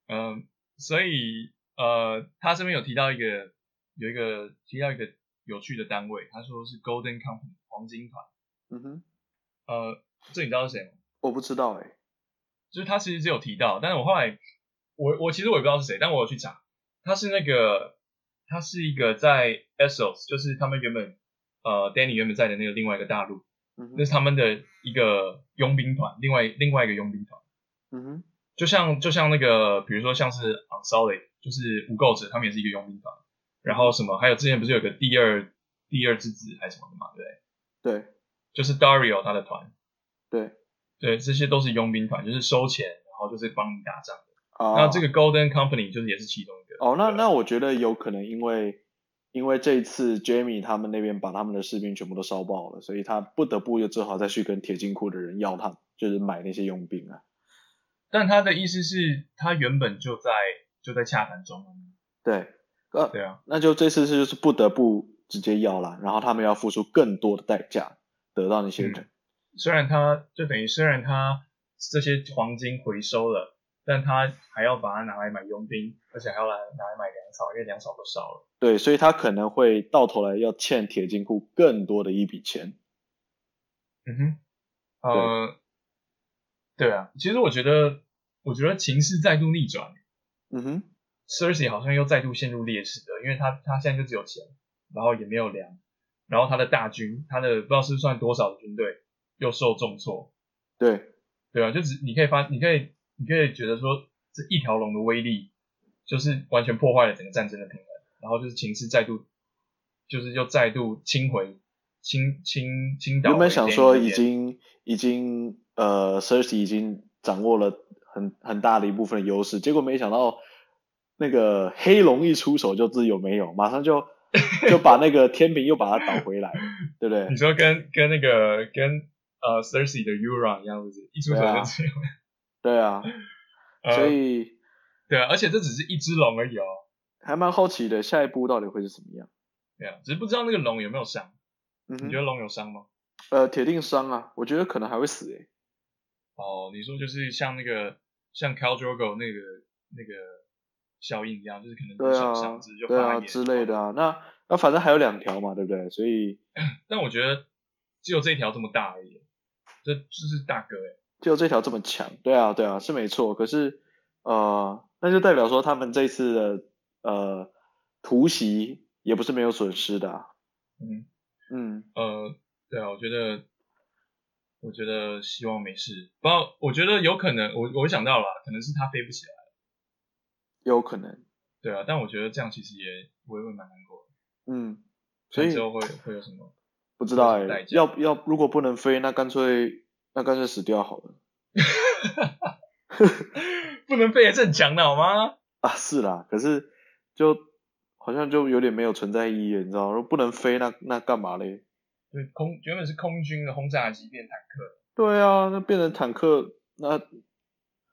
嗯、呃，所以呃，他这边有提到一个有一个提到一个有趣的单位，他说是 Golden Company 黄金团。嗯哼。呃，这你知道是谁吗？我不知道哎。就是他其实只有提到，但是我后来我我其实我也不知道是谁，但我有去查。他是那个，他是一个在 Essos，就是他们原本呃 Danny 原本在的那个另外一个大陆，嗯、那是他们的一个佣兵团，另外另外一个佣兵团，嗯哼，就像就像那个，比如说像是 Unsullied，就是无垢者，他们也是一个佣兵团，然后什么，还有之前不是有个第二第二之子还是什么的嘛，对不对？对，就是 Daario 他的团，对对，这些都是佣兵团，就是收钱，然后就是帮你打仗。哦，那这个 Golden Company 就是也是其中一个。哦，那那我觉得有可能因为因为这一次 Jaime 他们那边把他们的士兵全部都烧爆了，所以他不得不又只好再去跟铁金库的人要他，就是买那些佣兵啊。但他的意思是，他原本就在就在洽谈中。对，呃，对啊，那就这次是就是不得不直接要了，然后他们要付出更多的代价得到那些人。嗯，虽然他就等于虽然他这些黄金回收了。但他还要把它拿来买佣兵，而且还要来拿来买粮草，因为粮草都烧了。对，所以他可能会到头来要欠铁金库更多的一笔钱。嗯哼，呃，对，对啊，其实我觉得，我觉得情势再度逆转。嗯哼，Cersei 好像又再度陷入劣势了，因为他他现在就只有钱，然后也没有粮，然后他的大军，他的不知道是算多少的军队又受重挫。对，对啊，就只你可以发，你可以。你可以觉得说，这一条龙的威力，就是完全破坏了整个战争的平衡，然后就是情势再度，就是又再度倾回，倾倾倾倒。原本想说已经已经呃，Cersei 已经掌握了很很大的一部分的优势，结果没想到那个黑龙一出手就自有没有，马上就 [laughs] 就把那个天平又把它倒回来，对不对？你说跟跟那个跟呃 Cersei 的 Euron 一样，是不是？一出手就自有没有。对啊，[laughs] 所以、呃、对啊，而且这只是一只龙而已哦，还蛮好奇的，下一步到底会是什么样？对啊，只是不知道那个龙有没有伤。嗯，你觉得龙有伤吗？呃，铁定伤啊，我觉得可能还会死诶。哦，你说就是像那个像 Khal Drogo 那个那个效应一样，就是可能对啊，对啊之类的啊。那那反正还有两条嘛，对不对？所以，[laughs] 但我觉得只有这一条这么大而已，这这是大哥哎。就这条这么强，对啊，对啊，是没错。可是，呃，那就代表说他们这次的呃突袭也不是没有损失的啊。嗯嗯呃，对啊，我觉得，我觉得希望没事。不过，我觉得有可能，我我想到了，可能是他飞不起来。有可能。对啊，但我觉得这样其实也我也会蛮难过的。嗯，所以之后会会有什么？不知道哎、欸，要要如果不能飞，那干脆那干脆死掉好了。[laughs] 不能飞也是很强的好吗？啊，是啦，可是就好像就有点没有存在意义，你知道吗？如果不能飞，那那干嘛嘞？对，空原本是空军的轰炸机变坦克。对啊，那变成坦克，那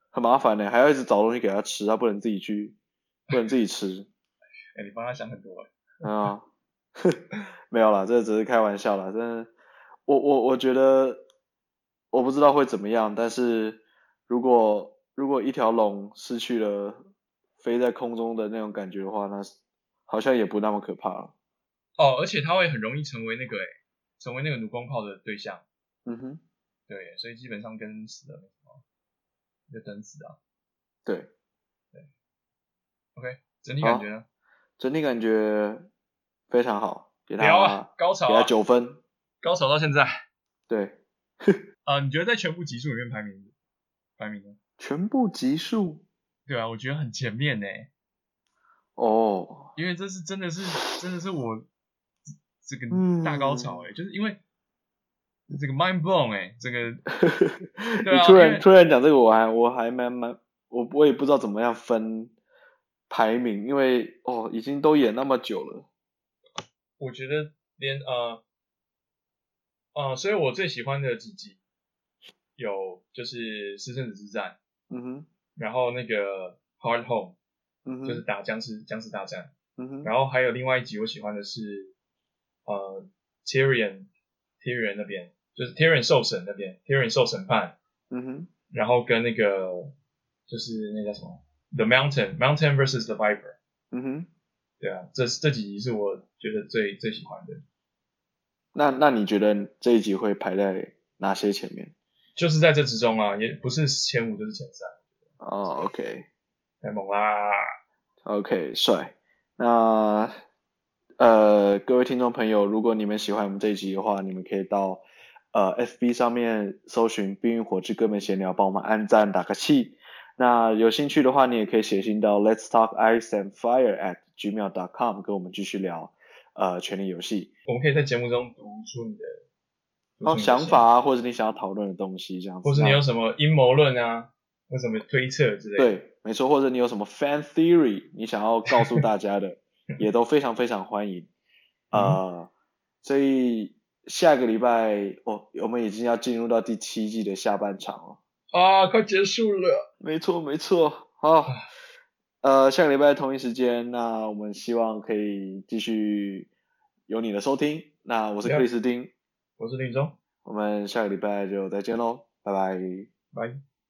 很麻烦呢，还要一直找东西给他吃，他不能自己去，不能自己吃。[laughs] 哎、欸，你帮他想很多哎。啊，[laughs] 没有啦，这只是开玩笑啦。真的，我我我觉得，我不知道会怎么样，但是如果如果一条龙失去了飞在空中的那种感觉的话，那好像也不那么可怕了。哦，而且它会很容易成为那个哎，成为那个弩光炮的对象。嗯哼。对，所以基本上跟死的没什么，就等死啊。对，对。OK，整体感觉呢？整体感觉非常好，给他啊，高潮啊，给他九分，高潮到现在。对。啊、呃，你觉得在全部集数里面排名，排名呢？全部集数？对啊，我觉得很前面呢。哦。因为这是真的是真的是我这个大高潮哎、嗯，就是因为。这个 mind blown 哎、欸，这个，[laughs] 你突然突然讲这个，我还我还蛮蛮，我我也不知道怎么样分排名，因为哦，已经都演那么久了。我觉得连呃呃，所以我最喜欢的几集有就是私生子之战，嗯哼，然后那个 Hard Home，嗯哼，就是打僵尸僵尸大战，嗯哼，然后还有另外一集我喜欢的是呃 Tyrion Tyrion 那边。就是 Tyrion 受审那边，Tyrion 受审判，嗯哼，然后跟那个就是那叫什么，The Mountain Mountain versus the Viper，嗯哼，对啊，这这几集是我觉得最最喜欢的。那那你觉得这一集会排在哪些前面？就是在这之中啊，也不是前五就是前三。哦，OK，太猛啦！OK，帅。那呃，各位听众朋友，如果你们喜欢我们这一集的话，你们可以到。呃，FB 上面搜寻《冰与火之歌们闲聊》，帮我们按赞打个气。那有兴趣的话，你也可以写信到 Let's Talk Ice and Fire at gmail.com 跟我们继续聊呃权力游戏。我们可以在节目中读出你的哦想法啊，或者你想要讨论的东西这样子。或者你有什么阴谋论啊，或什么推测之类的。对，没错，或者你有什么 fan theory，你想要告诉大家的，[laughs] 也都非常非常欢迎。呃，所以。下个礼拜哦，我们已经要进入到第七季的下半场了啊，快结束了。没错，没错。好，呃，下个礼拜同一时间，那我们希望可以继续有你的收听。那我是克里斯汀，我是林中，我们下个礼拜就再见喽，拜拜，拜。